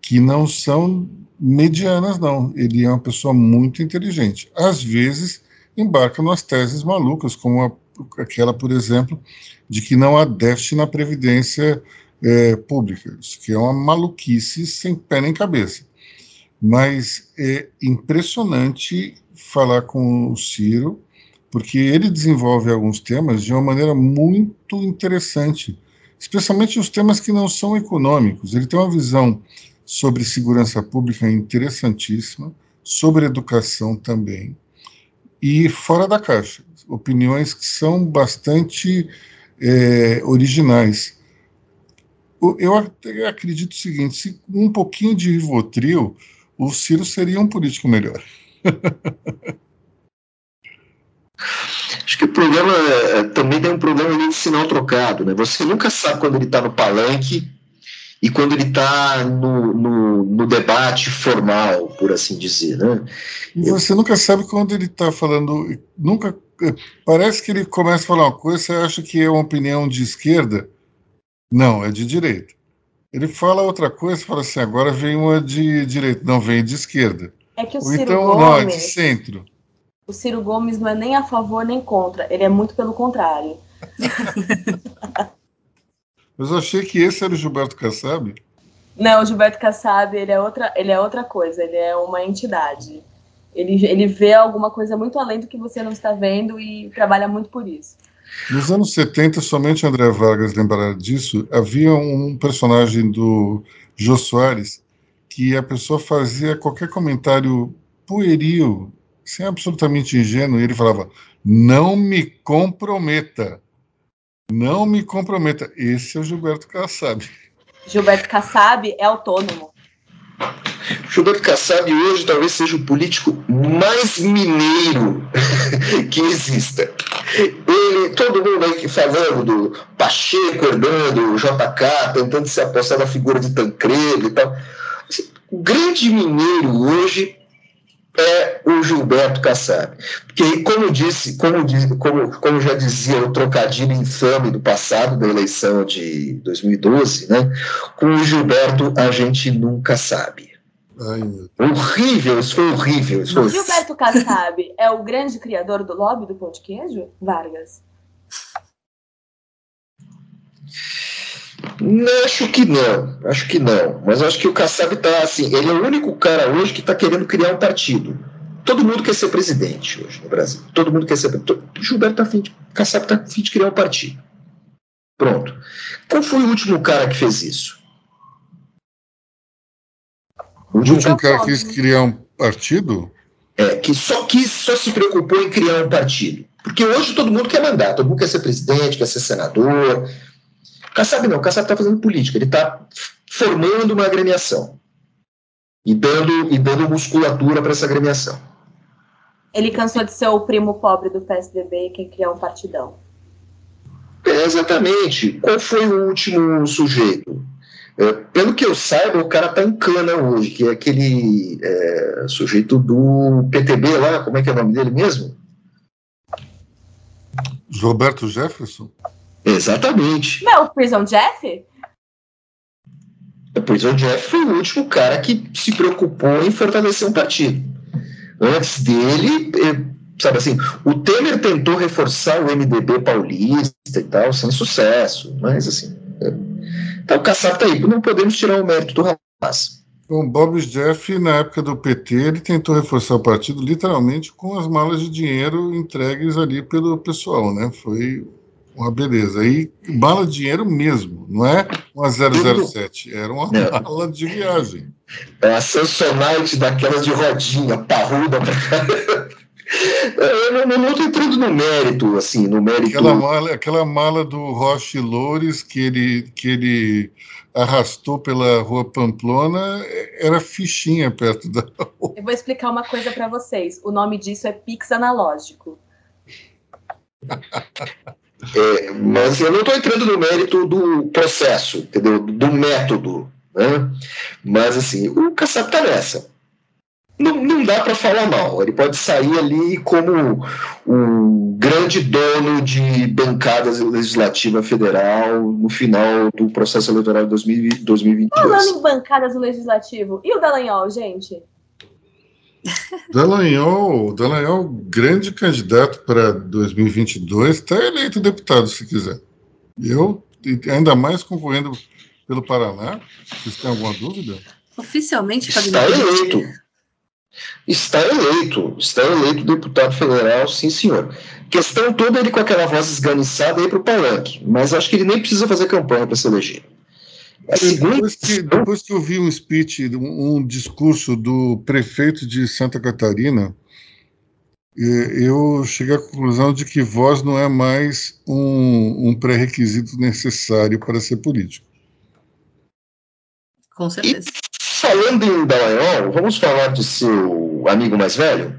que não são medianas, não. Ele é uma pessoa muito inteligente. Às vezes, embarca nas teses malucas, como a, aquela, por exemplo, de que não há déficit na previdência é, pública, isso que é uma maluquice sem pé nem cabeça mas é impressionante falar com o Ciro, porque ele desenvolve alguns temas de uma maneira muito interessante, especialmente os temas que não são econômicos. Ele tem uma visão sobre segurança pública interessantíssima, sobre educação também, e fora da caixa, opiniões que são bastante é, originais. Eu acredito o seguinte: se um pouquinho de Rivotril o Ciro seria um político melhor. Acho que o problema é, é, também tem um problema de sinal trocado, né? Você nunca sabe quando ele está no palanque e quando ele está no, no, no, debate formal, por assim dizer, né? E você nunca sabe quando ele está falando, nunca é, parece que ele começa a falar uma coisa, você acha que é uma opinião de esquerda? Não, é de direita. Ele fala outra coisa, fala assim, agora vem uma de direita, não, vem de esquerda. É que o Ou Ciro então, Gomes, não, é de centro. O Ciro Gomes não é nem a favor nem contra, ele é muito pelo contrário. Mas eu achei que esse era o Gilberto Kassab. Não, o Gilberto Kassab, ele é outra, ele é outra coisa, ele é uma entidade. Ele, ele vê alguma coisa muito além do que você não está vendo e trabalha muito por isso. Nos anos 70, somente André Vargas lembrará disso, havia um personagem do Jô Soares que a pessoa fazia qualquer comentário pueril, sem absolutamente ingênuo, e ele falava: Não me comprometa. Não me comprometa. Esse é o Gilberto Kassab. Gilberto Kassab é autônomo. Gilberto Kassab hoje talvez seja o político mais mineiro que exista. Ele, todo mundo aí falando do Pacheco herdando, JK, tentando se apostar na figura de Tancredo e tal. Assim, o grande mineiro hoje é o Gilberto Kassab. Porque, como disse, como, como, como já dizia o trocadilho infame do passado, da eleição de 2012, né, com o Gilberto a gente nunca sabe. Ai, horrível, isso foi horrível. Isso foi... Gilberto Kassab é o grande criador do lobby do pão de queijo? Vargas? Não, acho que não, acho que não. Mas acho que o Kassab está assim, ele é o único cara hoje que está querendo criar um partido. Todo mundo quer ser presidente hoje no Brasil. Todo mundo quer ser. Gilberto está afim de. Kassab está afim de criar um partido. Pronto. Qual foi o último cara que fez isso? O último cara que quis criar um partido? É, que só quis, só se preocupou em criar um partido. Porque hoje todo mundo quer mandar, todo mundo quer ser presidente, quer ser senador. Kassab não, Kassab está fazendo política, ele está formando uma agremiação e dando, e dando musculatura para essa agremiação. Ele cansou de ser o primo pobre do PSDB e quer criar um partidão. É, exatamente. Qual foi o último sujeito? É, pelo que eu saiba, o cara está em cana hoje, que é aquele é, sujeito do PTB lá, como é que é o nome dele mesmo? Roberto Jefferson? Exatamente. Não, o Prison Jeff? O Prison Jeff foi o último cara que se preocupou em fortalecer um partido. Antes dele, é, sabe assim, o Temer tentou reforçar o MDB paulista e tal, sem sucesso, mas assim. Então o Kassab tá aí, não podemos tirar o mérito do rapaz. O Bob Jeff, na época do PT, ele tentou reforçar o partido literalmente com as malas de dinheiro entregues ali pelo pessoal, né? Foi uma beleza. Aí, mala de dinheiro mesmo, não é uma 007, era uma não. mala de viagem. É uma Samsonite daquelas de rodinha, parruda pra Eu não estou entrando no mérito, assim, no mérito. Aquela mala, aquela mala do Roche Loures que ele, que ele arrastou pela rua Pamplona era fichinha perto da rua. Eu vou explicar uma coisa para vocês. O nome disso é Pix analógico. É, mas eu não estou entrando no mérito do processo, entendeu? Do método. Né? Mas, assim, o Kassab está nessa não, não dá para falar mal. Ele pode sair ali como um grande dono de bancadas legislativa federal no final do processo eleitoral de 2022. Falando em bancadas no legislativo, e o Dallagnol, gente? Dallagnol, Dallagnol, grande candidato para 2022, está eleito deputado, se quiser. Eu, ainda mais concorrendo pelo Paraná, vocês têm alguma dúvida? Oficialmente, está eleito. Está eleito, está eleito deputado federal, sim senhor. Questão toda ele com aquela voz esganiçada aí para o palanque, mas acho que ele nem precisa fazer campanha para se eleger. Depois, que, depois que eu vi um speech, um, um discurso do prefeito de Santa Catarina, eu cheguei à conclusão de que voz não é mais um, um pré-requisito necessário para ser político. Com certeza. E falando em Dallagnol, vamos falar de seu amigo mais velho,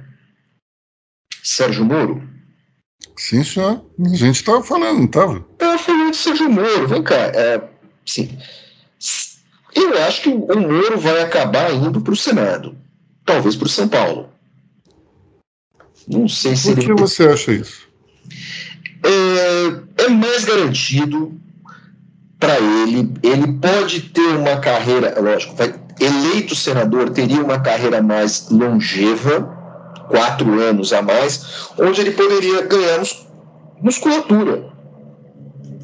Sérgio Moro. Sim, senhor. A gente estava falando, não estava? Estava falando de Sérgio Moro. Vem cá. É, sim. Eu acho que o Moro vai acabar indo para o Senado. Talvez para o São Paulo. Não sei se Por que ele... você acha isso? É, é mais garantido para ele. Ele pode ter uma carreira, lógico, vai, eleito senador, teria uma carreira mais longeva, quatro anos a mais, onde ele poderia ganhar musculatura,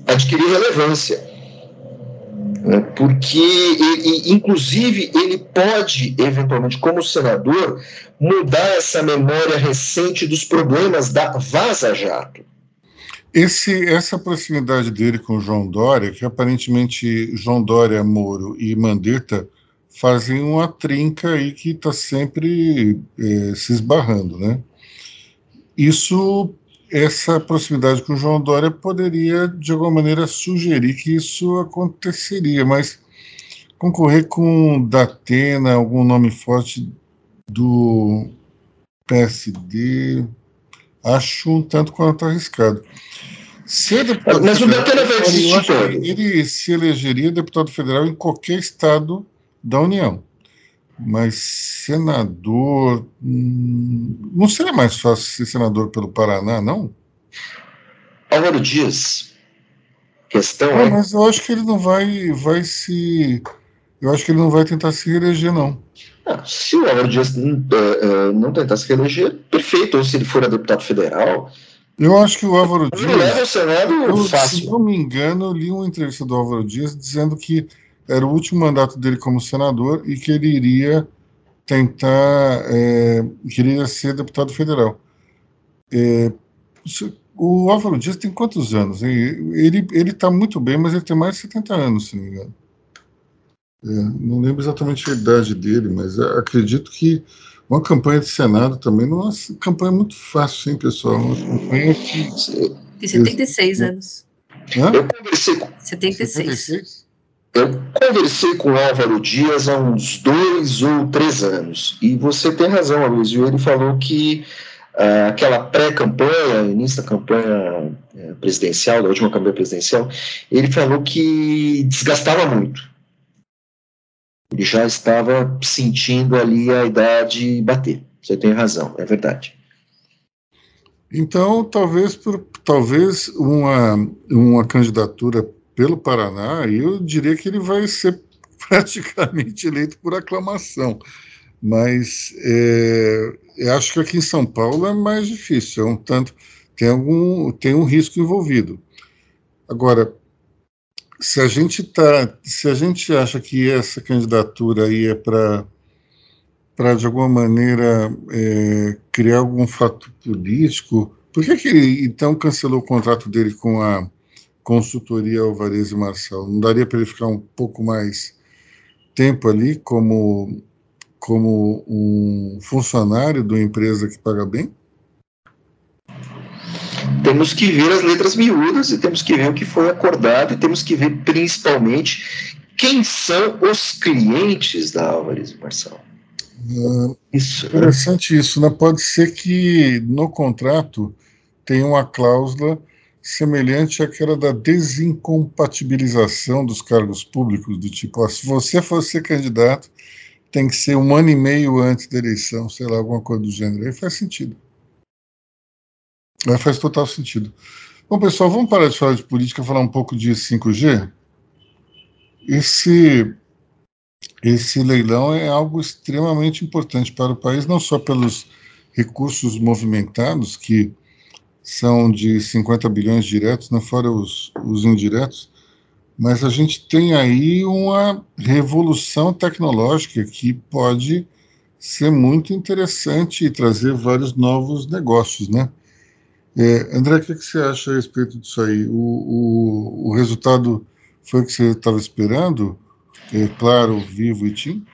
adquirir relevância. Né? Porque, inclusive, ele pode, eventualmente, como senador, mudar essa memória recente dos problemas da Vaza Jato. Esse, essa proximidade dele com João Dória, que aparentemente João Dória, Moro e Mandetta fazem uma trinca aí que está sempre é, se esbarrando, né? Isso, essa proximidade com João Dória poderia, de alguma maneira, sugerir que isso aconteceria, mas concorrer com Datena, algum nome forte do PSD, acho um tanto quanto arriscado. Ser deputado Mas federal, o Datena vai desistir. Ele se elegeria deputado federal em qualquer estado da União. Mas senador. Hum, não seria mais fácil ser senador pelo Paraná, não? Álvaro Dias. Questão é. Mas eu acho que ele não vai, vai se. Eu acho que ele não vai tentar se reeleger, não. Ah, se o Álvaro Dias uh, uh, não tentar se reeleger, perfeito. Ou se ele for a deputado federal. Eu acho que o Álvaro Dias. Leva o Senado eu, fácil. Se não me engano, eu li uma entrevista do Álvaro Dias dizendo que era o último mandato dele como senador e que ele iria tentar, é, queria ser deputado federal. É, o Álvaro Dias tem quantos anos? Ele está muito bem, mas ele tem mais de 70 anos, se não me engano. É, não lembro exatamente a idade dele, mas acredito que uma campanha de Senado também não é uma campanha muito fácil, hein, pessoal? Uma campanha que. Tem 76 anos. Hã? Eu conversei com. 76. 76? Eu conversei com o Álvaro Dias há uns dois ou três anos. E você tem razão, Aloysio. Ele falou que uh, aquela pré-campanha, início da campanha uh, presidencial, da última campanha presidencial, ele falou que desgastava muito. Ele já estava sentindo ali a idade bater. Você tem razão, é verdade. Então, talvez, por, talvez uma, uma candidatura pelo Paraná, eu diria que ele vai ser praticamente eleito por aclamação. Mas é, eu acho que aqui em São Paulo é mais difícil, é um tanto tem algum tem um risco envolvido. Agora, se a gente tá, se a gente acha que essa candidatura aí é para para de alguma maneira é, criar algum fato político, por que, que ele então cancelou o contrato dele com a consultoria Alvarez e Marçal? Não daria para ele ficar um pouco mais tempo ali como como um funcionário de uma empresa que paga bem? Temos que ver as letras miúdas e temos que ver o que foi acordado e temos que ver principalmente quem são os clientes da Álvares e Marçal. Uh, isso, né? interessante isso, né? Pode ser que no contrato tenha uma cláusula semelhante àquela da desincompatibilização dos cargos públicos, do tipo, ó, se você for ser candidato, tem que ser um ano e meio antes da eleição, sei lá, alguma coisa do gênero. Aí faz sentido. Aí faz total sentido. Bom, pessoal, vamos parar de falar de política, falar um pouco de 5G. Esse, esse leilão é algo extremamente importante para o país, não só pelos recursos movimentados, que são de 50 bilhões diretos, né, fora os, os indiretos, mas a gente tem aí uma revolução tecnológica que pode ser muito interessante e trazer vários novos negócios, né? É, André, o que, que, você acha a respeito disso aí? O, o, o resultado foi o que você estava esperando? É, claro, Vivo e Tim?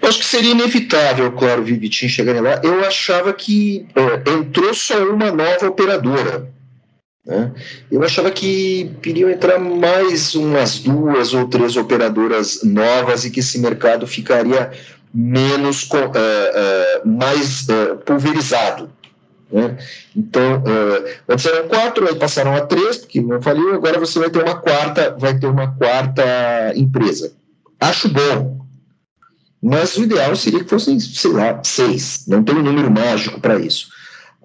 Eu acho que seria inevitável, claro, Vivo e Tim chegarem lá. Eu achava que é, entrou só uma nova operadora né? Eu achava que iriam entrar mais umas duas ou três operadoras novas e que esse mercado ficaria menos uh, uh, mais uh, pulverizado. Né? Então, antes eram quatro, aí passaram a três, porque não faliu, agora você vai ter uma quarta, vai ter uma quarta empresa. Acho bom. Mas o ideal seria que fossem, sei lá, seis. Não tem um número mágico para isso.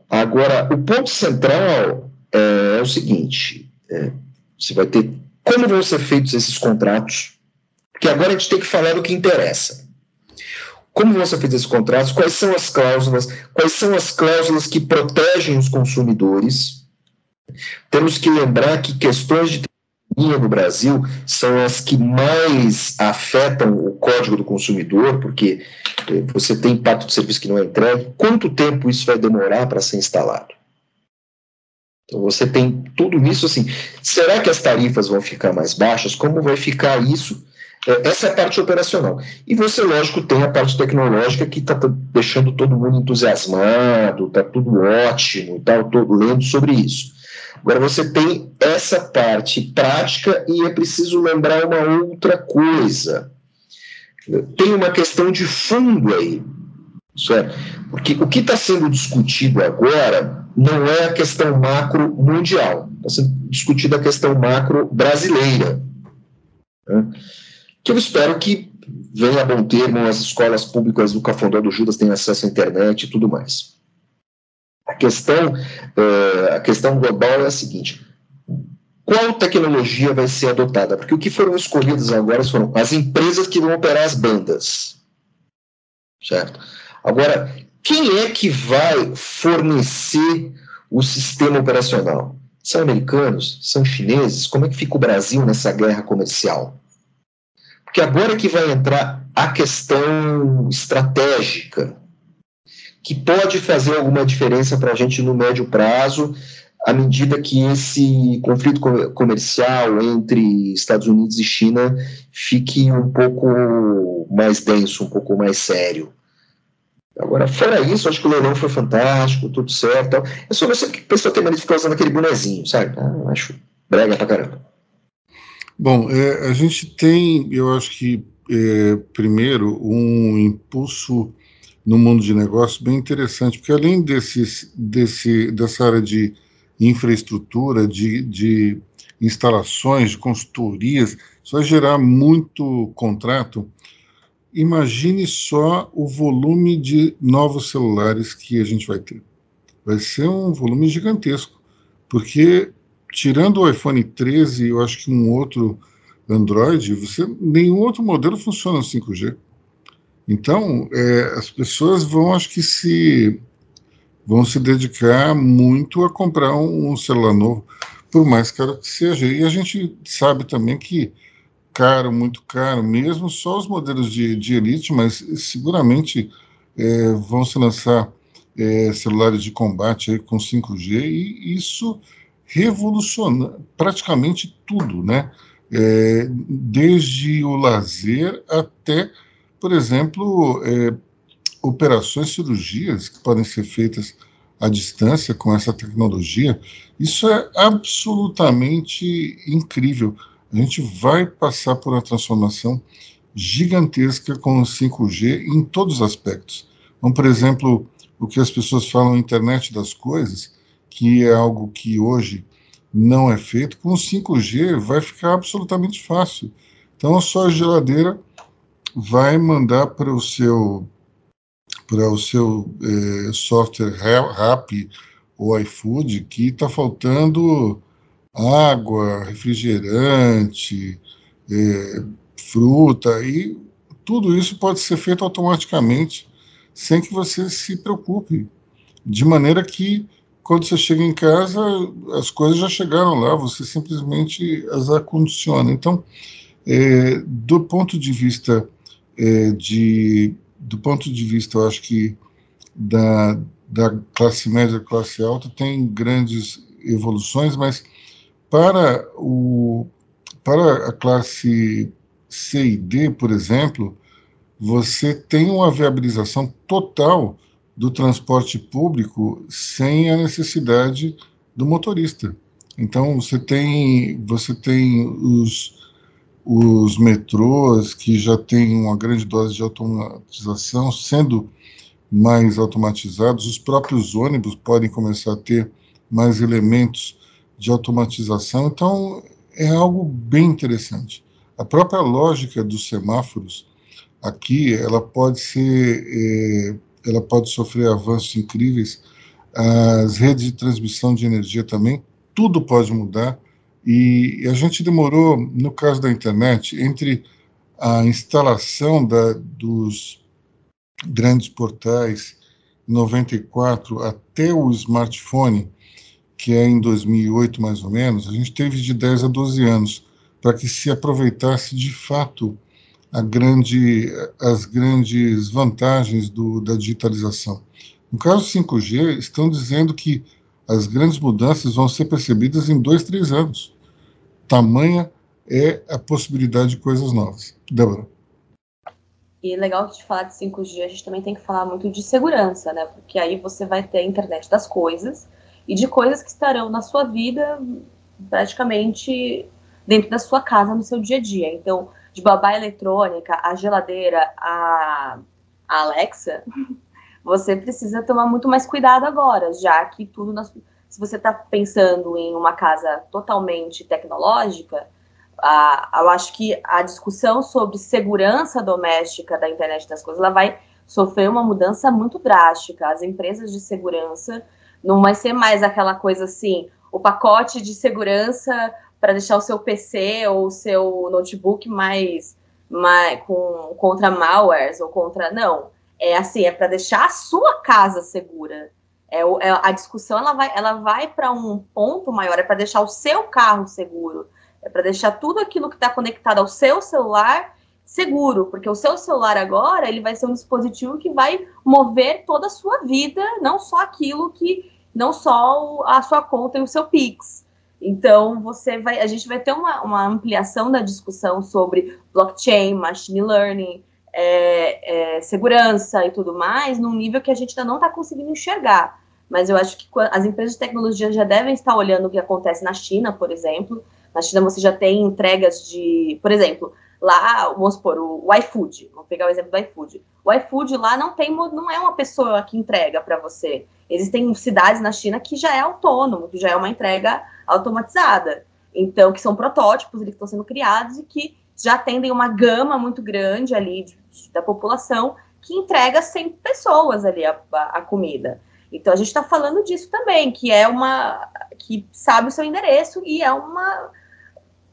Agora, o ponto central é, é o seguinte: é, você vai ter como vão ser feitos esses contratos, porque agora a gente tem que falar do que interessa. Como vão ser feitos esses contratos? Quais são as cláusulas? Quais são as cláusulas que protegem os consumidores? Temos que lembrar que questões de no Brasil são as que mais afetam o código do consumidor, porque é, você tem impacto de serviço que não é entregue. Quanto tempo isso vai demorar para ser instalado? Então você tem tudo isso assim. Será que as tarifas vão ficar mais baixas? Como vai ficar isso? É, essa é a parte operacional. E você, lógico, tem a parte tecnológica que está deixando todo mundo entusiasmado, está tudo ótimo, está todo lendo sobre isso. Agora você tem essa parte prática e é preciso lembrar uma outra coisa. Tem uma questão de fundo aí. Certo? Porque o que está sendo discutido agora não é a questão macro mundial, está sendo discutida a questão macro brasileira. Né? Que eu espero que venha a bom termo, as escolas públicas do Cafundó do Judas tenham acesso à internet e tudo mais. A questão, uh, a questão global é a seguinte: qual tecnologia vai ser adotada? Porque o que foram escolhidas agora foram as empresas que vão operar as bandas. Certo? Agora, quem é que vai fornecer o sistema operacional? São americanos? São chineses? Como é que fica o Brasil nessa guerra comercial? Porque agora que vai entrar a questão estratégica, que pode fazer alguma diferença para a gente no médio prazo, à medida que esse conflito comercial entre Estados Unidos e China fique um pouco mais denso, um pouco mais sério. Agora, fora isso, acho que o leilão foi fantástico, tudo certo. É só você que pessoa tem maneira de ficar usando aquele bonezinho, sabe? Ah, acho brega pra caramba. Bom, é, a gente tem, eu acho que, é, primeiro, um impulso no mundo de negócios bem interessante, porque além desses, desse, dessa área de infraestrutura, de, de instalações, de consultorias, isso vai gerar muito contrato. Imagine só o volume de novos celulares que a gente vai ter. Vai ser um volume gigantesco, porque tirando o iPhone 13, eu acho que um outro Android, você, nenhum outro modelo funciona no 5G. Então, é, as pessoas vão, acho que se vão se dedicar muito a comprar um, um, celular novo, por mais caro que seja. E a gente sabe também que caro, muito caro, mesmo só os modelos de, de elite, mas seguramente é, vão se lançar é, celulares de combate com 5G e isso revoluciona praticamente tudo, né? É, desde o lazer até por exemplo, é, operações, cirurgias que podem ser feitas à distância com essa tecnologia, isso é absolutamente incrível. A gente vai passar por uma transformação gigantesca com o 5G em todos os aspectos. Então, por exemplo, o que as pessoas falam internet das coisas, que é algo que hoje não é feito, com o 5G vai ficar absolutamente fácil. Então, só a geladeira vai mandar para o seu para o seu é, software RAP ou iFood que está faltando água, refrigerante, é, fruta e tudo isso pode ser feito automaticamente sem que você se preocupe, de maneira que quando você chega em casa as coisas já chegaram lá, você simplesmente as acondiciona. Então, é, do ponto de vista é, de, do ponto de vista, eu acho que da, da classe média classe alta tem grandes evoluções, mas para, o, para a classe C e D, por exemplo, você tem uma viabilização total do transporte público sem a necessidade do motorista. Então você tem você tem os os metrôs, que já têm uma grande dose de automatização, sendo mais automatizados, os próprios ônibus podem começar a ter mais elementos de automatização, então é algo bem interessante. A própria lógica dos semáforos aqui, ela pode ser, é, ela pode sofrer avanços incríveis, as redes de transmissão de energia também, tudo pode mudar, e a gente demorou, no caso da internet, entre a instalação da, dos grandes portais em 94 até o smartphone, que é em 2008 mais ou menos, a gente teve de 10 a 12 anos para que se aproveitasse de fato grande, as grandes vantagens do, da digitalização. No caso 5G, estão dizendo que as grandes mudanças vão ser percebidas em dois, três anos. Tamanha é a possibilidade de coisas novas. Débora. E legal de falar de 5G, a gente também tem que falar muito de segurança, né? Porque aí você vai ter a internet das coisas e de coisas que estarão na sua vida praticamente dentro da sua casa, no seu dia a dia. Então, de babá eletrônica, a geladeira, a, a Alexa, você precisa tomar muito mais cuidado agora, já que tudo, se você está pensando em uma casa totalmente tecnológica, a, eu acho que a discussão sobre segurança doméstica da internet das coisas, ela vai sofrer uma mudança muito drástica. As empresas de segurança não vai ser mais aquela coisa assim, o pacote de segurança para deixar o seu PC ou o seu notebook mais, mais com contra malwares ou contra não é assim, é para deixar a sua casa segura. É, é, a discussão ela vai, ela vai para um ponto maior, é para deixar o seu carro seguro, é para deixar tudo aquilo que está conectado ao seu celular seguro, porque o seu celular agora ele vai ser um dispositivo que vai mover toda a sua vida, não só aquilo que, não só a sua conta e o seu Pix. Então você vai, a gente vai ter uma, uma ampliação da discussão sobre blockchain, machine learning, é, é, segurança e tudo mais, num nível que a gente ainda não está conseguindo enxergar. Mas eu acho que as empresas de tecnologia já devem estar olhando o que acontece na China, por exemplo. Na China você já tem entregas de, por exemplo, lá, vamos supor, o, o iFood, vamos pegar o exemplo do iFood. O iFood lá não tem, não é uma pessoa que entrega para você. Existem cidades na China que já é autônomo, que já é uma entrega automatizada. Então, que são protótipos, eles estão sendo criados e que já atendem uma gama muito grande ali de, da população que entrega 100 pessoas ali a, a, comida. Então a gente está falando disso também, que é uma que sabe o seu endereço e é uma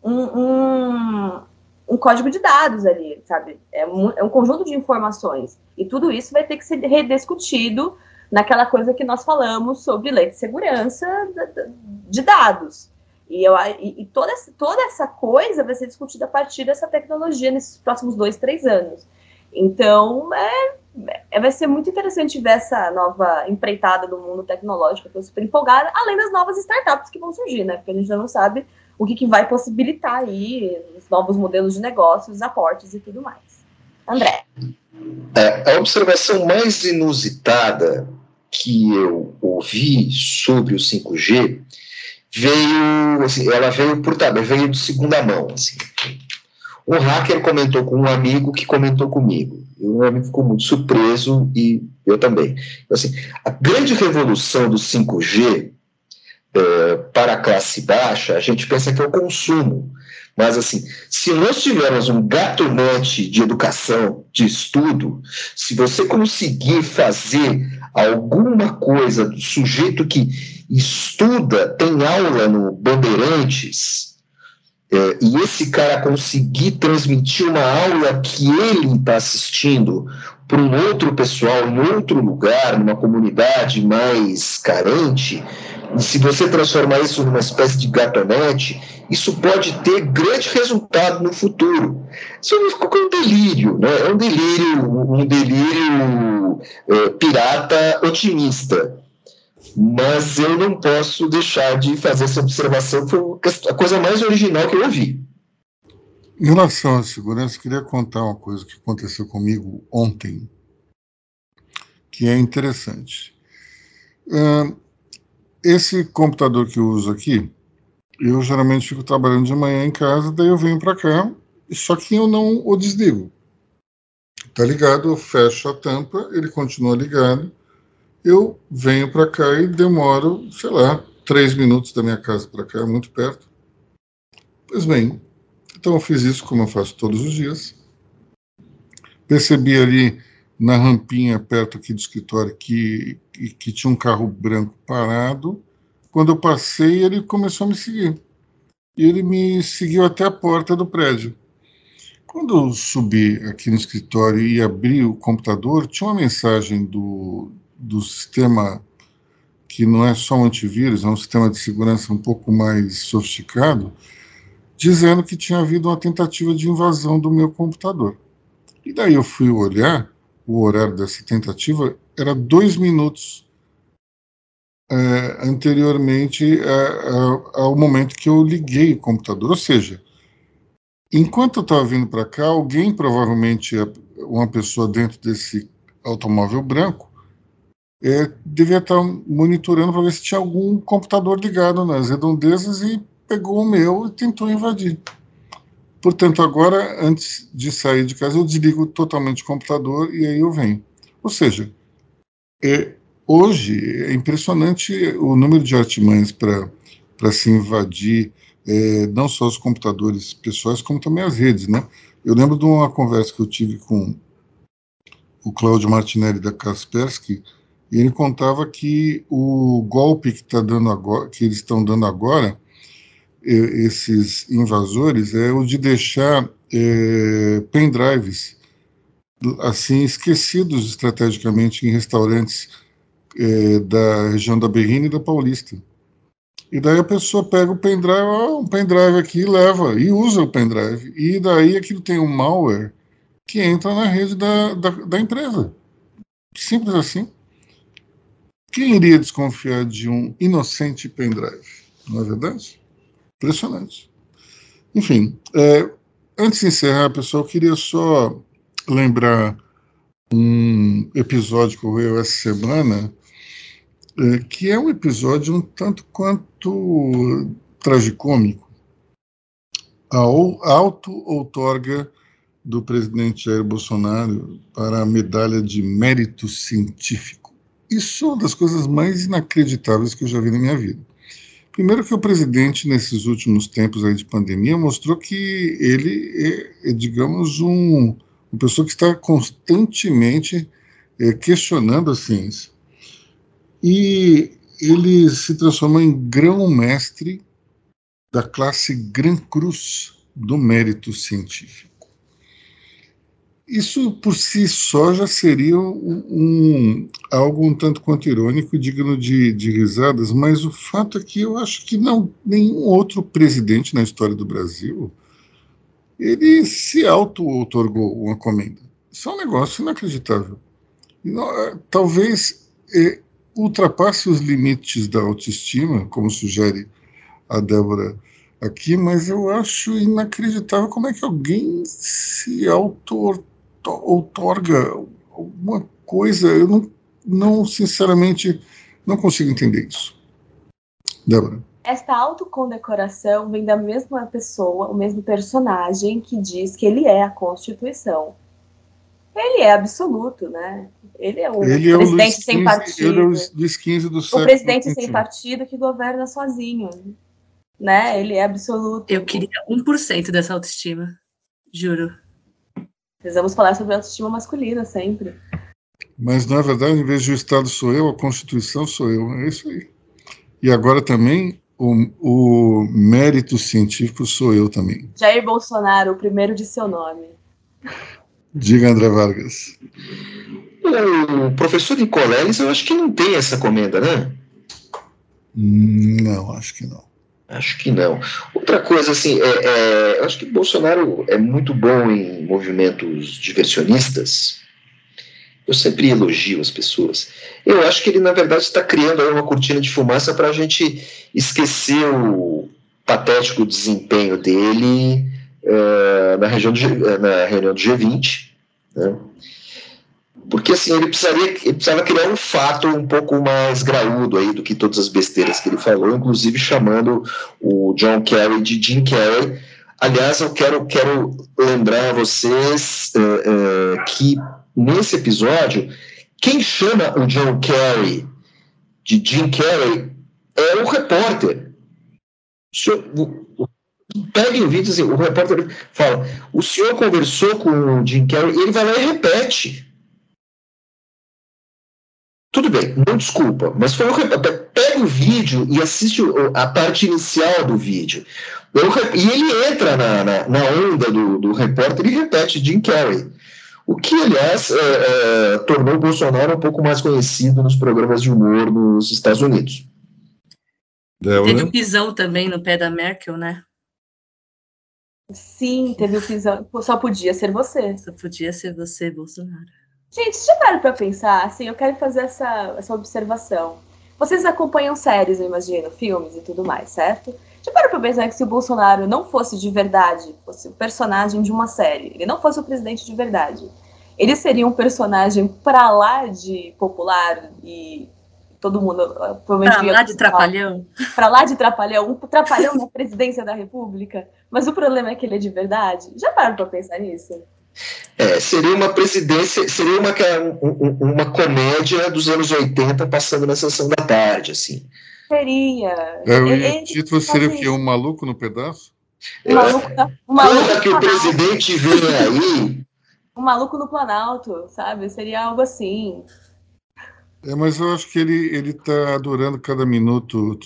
um, um, um código de dados ali, sabe? É um, é um, conjunto de informações. E tudo isso vai ter que ser rediscutido naquela coisa que nós falamos sobre lei de segurança de dados. E, eu, e, e toda, toda essa coisa vai ser discutida a partir dessa tecnologia nesses próximos dois, três anos. Então, é, é, vai ser muito interessante ver essa nova empreitada do mundo tecnológico. Estou super empolgada, além das novas startups que vão surgir, né? Porque a gente ainda não sabe o que, que vai possibilitar aí os novos modelos de negócios, aportes e tudo mais. André. É, a observação mais inusitada que eu ouvi sobre o 5G veio, assim, ela veio por tabela, veio de segunda mão, assim. Um hacker comentou com um amigo que comentou comigo. E o meu amigo ficou muito surpreso e eu também. Então, assim, a grande revolução do 5G é, para a classe baixa, a gente pensa que é o consumo. Mas, assim, se nós tivermos um gatonete de educação, de estudo, se você conseguir fazer alguma coisa do sujeito que estuda, tem aula no Bandeirantes, é, e esse cara conseguir transmitir uma aula que ele está assistindo para um outro pessoal em outro lugar, numa comunidade mais carente, e se você transformar isso numa espécie de gatonete, isso pode ter grande resultado no futuro. Isso é um delírio, né? é um delírio, um delírio é, pirata otimista mas eu não posso deixar de fazer essa observação, foi a coisa mais original que eu ouvi. Em relação à segurança, queria contar uma coisa que aconteceu comigo ontem, que é interessante. Esse computador que eu uso aqui, eu geralmente fico trabalhando de manhã em casa, daí eu venho para cá, só que eu não o desligo. Tá ligado, eu fecho a tampa, ele continua ligado, eu venho para cá e demoro, sei lá, três minutos da minha casa para cá, muito perto. Pois bem, então eu fiz isso como eu faço todos os dias. Percebi ali na rampinha perto aqui do escritório que, que tinha um carro branco parado. Quando eu passei, ele começou a me seguir. E ele me seguiu até a porta do prédio. Quando eu subi aqui no escritório e abri o computador, tinha uma mensagem do, do sistema que não é só um antivírus, é um sistema de segurança um pouco mais sofisticado, dizendo que tinha havido uma tentativa de invasão do meu computador. E daí eu fui olhar, o horário dessa tentativa era dois minutos é, anteriormente é, é, ao momento que eu liguei o computador. Ou seja, enquanto eu estava vindo para cá, alguém, provavelmente uma pessoa dentro desse automóvel branco, é, devia estar monitorando para ver se tinha algum computador ligado nas redondezas e pegou o meu e tentou invadir. Portanto, agora, antes de sair de casa, eu desligo totalmente o computador e aí eu venho. Ou seja, é, hoje é impressionante o número de artimanhas para se invadir é, não só os computadores pessoais, como também as redes. Né? Eu lembro de uma conversa que eu tive com o Cláudio Martinelli da Kaspersky, e ele contava que o golpe que, tá dando agora, que eles estão dando agora, esses invasores, é o de deixar é, pendrives assim esquecidos estrategicamente em restaurantes é, da região da Berrina e da Paulista. E daí a pessoa pega o pendrive, um pendrive aqui, leva e usa o pendrive. E daí aquilo tem um malware que entra na rede da, da, da empresa. Simples assim. Quem iria desconfiar de um inocente pendrive? Não é verdade? Impressionante. Enfim, é, antes de encerrar, pessoal, eu queria só lembrar um episódio que ocorreu essa semana, é, que é um episódio um tanto quanto tragicômico. A auto-outorga do presidente Jair Bolsonaro para a medalha de mérito científico. Isso é uma das coisas mais inacreditáveis que eu já vi na minha vida. Primeiro que o presidente, nesses últimos tempos aí de pandemia, mostrou que ele é, é digamos, um, uma pessoa que está constantemente é, questionando a ciência. E ele se transformou em grão-mestre da classe Gran Cruz do mérito científico. Isso por si só já seria um, um, algo um tanto quanto irônico digno de, de, risadas, mas o fato é que eu acho que não nenhum outro presidente na história do Brasil ele se auto-otorgou uma comenda. Isso é um negócio inacreditável. Não, talvez é, ultrapasse os limites da autoestima, como sugere a Débora aqui, mas eu acho inacreditável como é que alguém se auto outorga alguma coisa, eu não, não, sinceramente, não consigo entender isso. Débora. Esta autocondecoração vem da mesma pessoa, o mesmo personagem que diz que ele é a Constituição. Ele é absoluto, né? Ele é o ele presidente é o sem partido. Ele é o Luiz XV do século O presidente sem partido que governa sozinho. Né? Ele é absoluto. Eu queria 1% dessa autoestima, juro. Precisamos falar sobre autoestima masculina sempre. Mas, na verdade, em vez de o Estado sou eu, a Constituição sou eu. É isso aí. E agora também o, o mérito científico sou eu também. Jair Bolsonaro, o primeiro de seu nome. Diga, André Vargas. O professor Nicoleles, eu acho que não tem essa comenda, né? Não, acho que não. Acho que não. Outra coisa, assim, é, é, eu acho que Bolsonaro é muito bom em movimentos diversionistas. Eu sempre elogio as pessoas. Eu acho que ele, na verdade, está criando uma cortina de fumaça para a gente esquecer o patético desempenho dele uh, na, região do, na reunião do G20. Né? Porque assim ele precisaria ele precisava criar um fato um pouco mais graúdo aí do que todas as besteiras que ele falou, inclusive chamando o John Kerry de Jim Kerry. Aliás, eu quero quero lembrar a vocês uh, uh, que nesse episódio quem chama o John Kerry de Jim Carrey é o repórter. O senhor, pegue o vídeo assim, o repórter fala: o senhor conversou com o Jim Carrey, e ele vai lá e repete. Tudo bem, não desculpa, mas foi um, pega o vídeo e assiste a parte inicial do vídeo. e ele entra na, na, na onda do, do, repórter e repete Jim Carrey. O que, aliás, é, é, tornou o Bolsonaro um pouco mais conhecido nos programas de humor nos Estados Unidos. Teve o pisão também no pé da Merkel, né? Sim, teve o pisão. Só podia ser você. Só podia ser você, Bolsonaro. Gente, já para pra pensar, assim, eu quero fazer essa, essa observação. Vocês acompanham séries, eu imagino, filmes e tudo mais, certo? Já para pra pensar que se o Bolsonaro não fosse de verdade, fosse o personagem de uma série, ele não fosse o presidente de verdade, ele seria um personagem pra lá de popular e todo mundo uh, provavelmente pra lá de trapalhão? Pra lá de trapalhão um trapalhão na presidência da república. Mas o problema é que ele é de verdade. Já pararam para pensar nisso é, seria uma presidência, seria uma, uma comédia dos anos 80 passando na sessão da tarde, assim. Seria. É, o título seria o quê? Um maluco no pedaço? Um maluco, um maluco que o presidente vem aí. Um maluco no Planalto, sabe? Seria algo assim. É, mas eu acho que ele ele está adorando cada minuto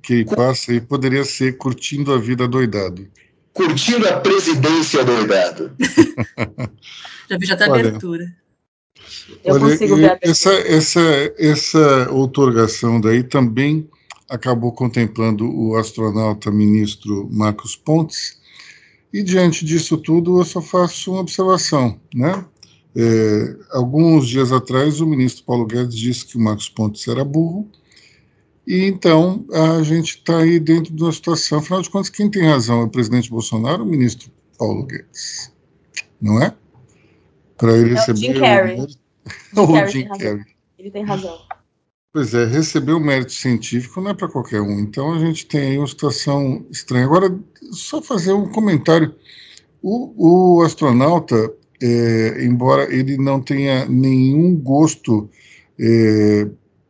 que ele passa e poderia ser curtindo a vida doidado curtindo a presidência doidado. já vi já tá abertura. Eu olha, consigo ver a essa, essa, essa outorgação daí também acabou contemplando o astronauta ministro Marcos Pontes, e diante disso tudo eu só faço uma observação, né? É, alguns dias atrás o ministro Paulo Guedes disse que o Marcos Pontes era burro, e então a gente está aí dentro de uma situação, afinal de contas, quem tem razão é o presidente Bolsonaro ou o ministro Paulo Guedes? Não é? para ele receber. o Jim Carrey. O Jim Carrey. Ele tem razão. Pois é, receber o mérito científico não é para qualquer um. Então a gente tem aí uma situação estranha. Agora, só fazer um comentário. O, o astronauta, é, embora ele não tenha nenhum gosto é,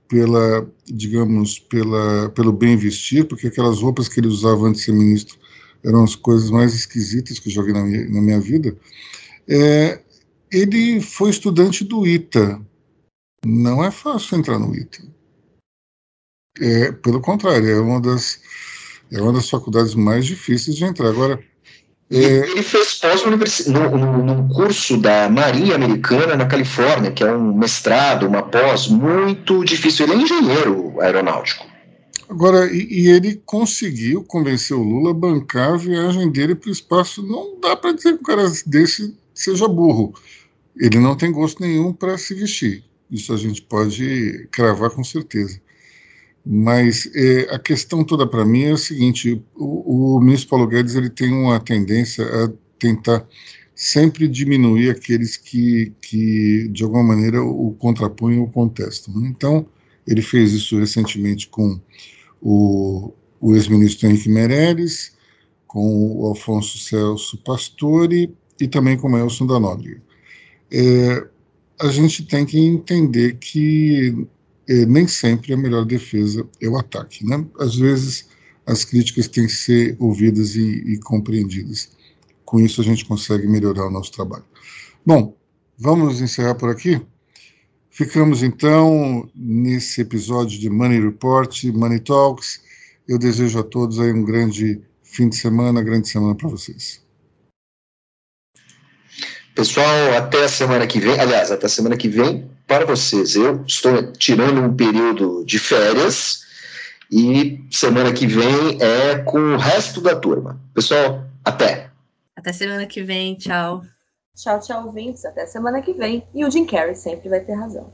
pela, digamos, pela, pelo bem vestir, porque aquelas roupas que ele usava antes de ser ministro eram as coisas mais esquisitas que eu vi na minha, na minha vida. É, ele foi estudante do ITA. Não é fácil entrar no ITA. É, pelo contrário, é uma das é uma das faculdades mais difíceis de entrar. Agora, é... Ele fez pós num curso da Marinha Americana na Califórnia, que é um mestrado, uma pós muito difícil. Ele é engenheiro aeronáutico. Agora, e, e ele conseguiu convencer o Lula a bancar a viagem dele para o espaço. Não dá para dizer que um cara desse seja burro. Ele não tem gosto nenhum para se vestir. Isso a gente pode cravar com certeza. Mas é, a questão toda para mim é o seguinte: o, o, ministro Paulo Guedes ele tem uma tendência a tentar sempre diminuir aqueles que, que de alguma maneira, o contrapõem ou contestam. Né? Então, ele fez isso recentemente com o, o ex-ministro Henrique Meirelles, com o Alfonso Celso Pastore e também com o Elson da Nóbrega. É, a gente tem que entender que é, nem sempre a melhor defesa é o ataque. Né? Às vezes, as críticas têm que ser ouvidas e, e compreendidas. Com isso, a gente consegue melhorar o nosso trabalho. Bom, vamos encerrar por aqui? Ficamos então nesse episódio de Money Report, Money Talks. Eu desejo a todos aí um grande fim de semana, grande semana para vocês. Pessoal, até a semana que vem. Aliás, até a semana que vem para vocês. Eu estou tirando um período de férias e semana que vem é com o resto da turma. Pessoal, até. Até semana que vem. Tchau. Tchau, tchau, ouvintes. Até semana que vem. E o Jim Carrey sempre vai ter razão.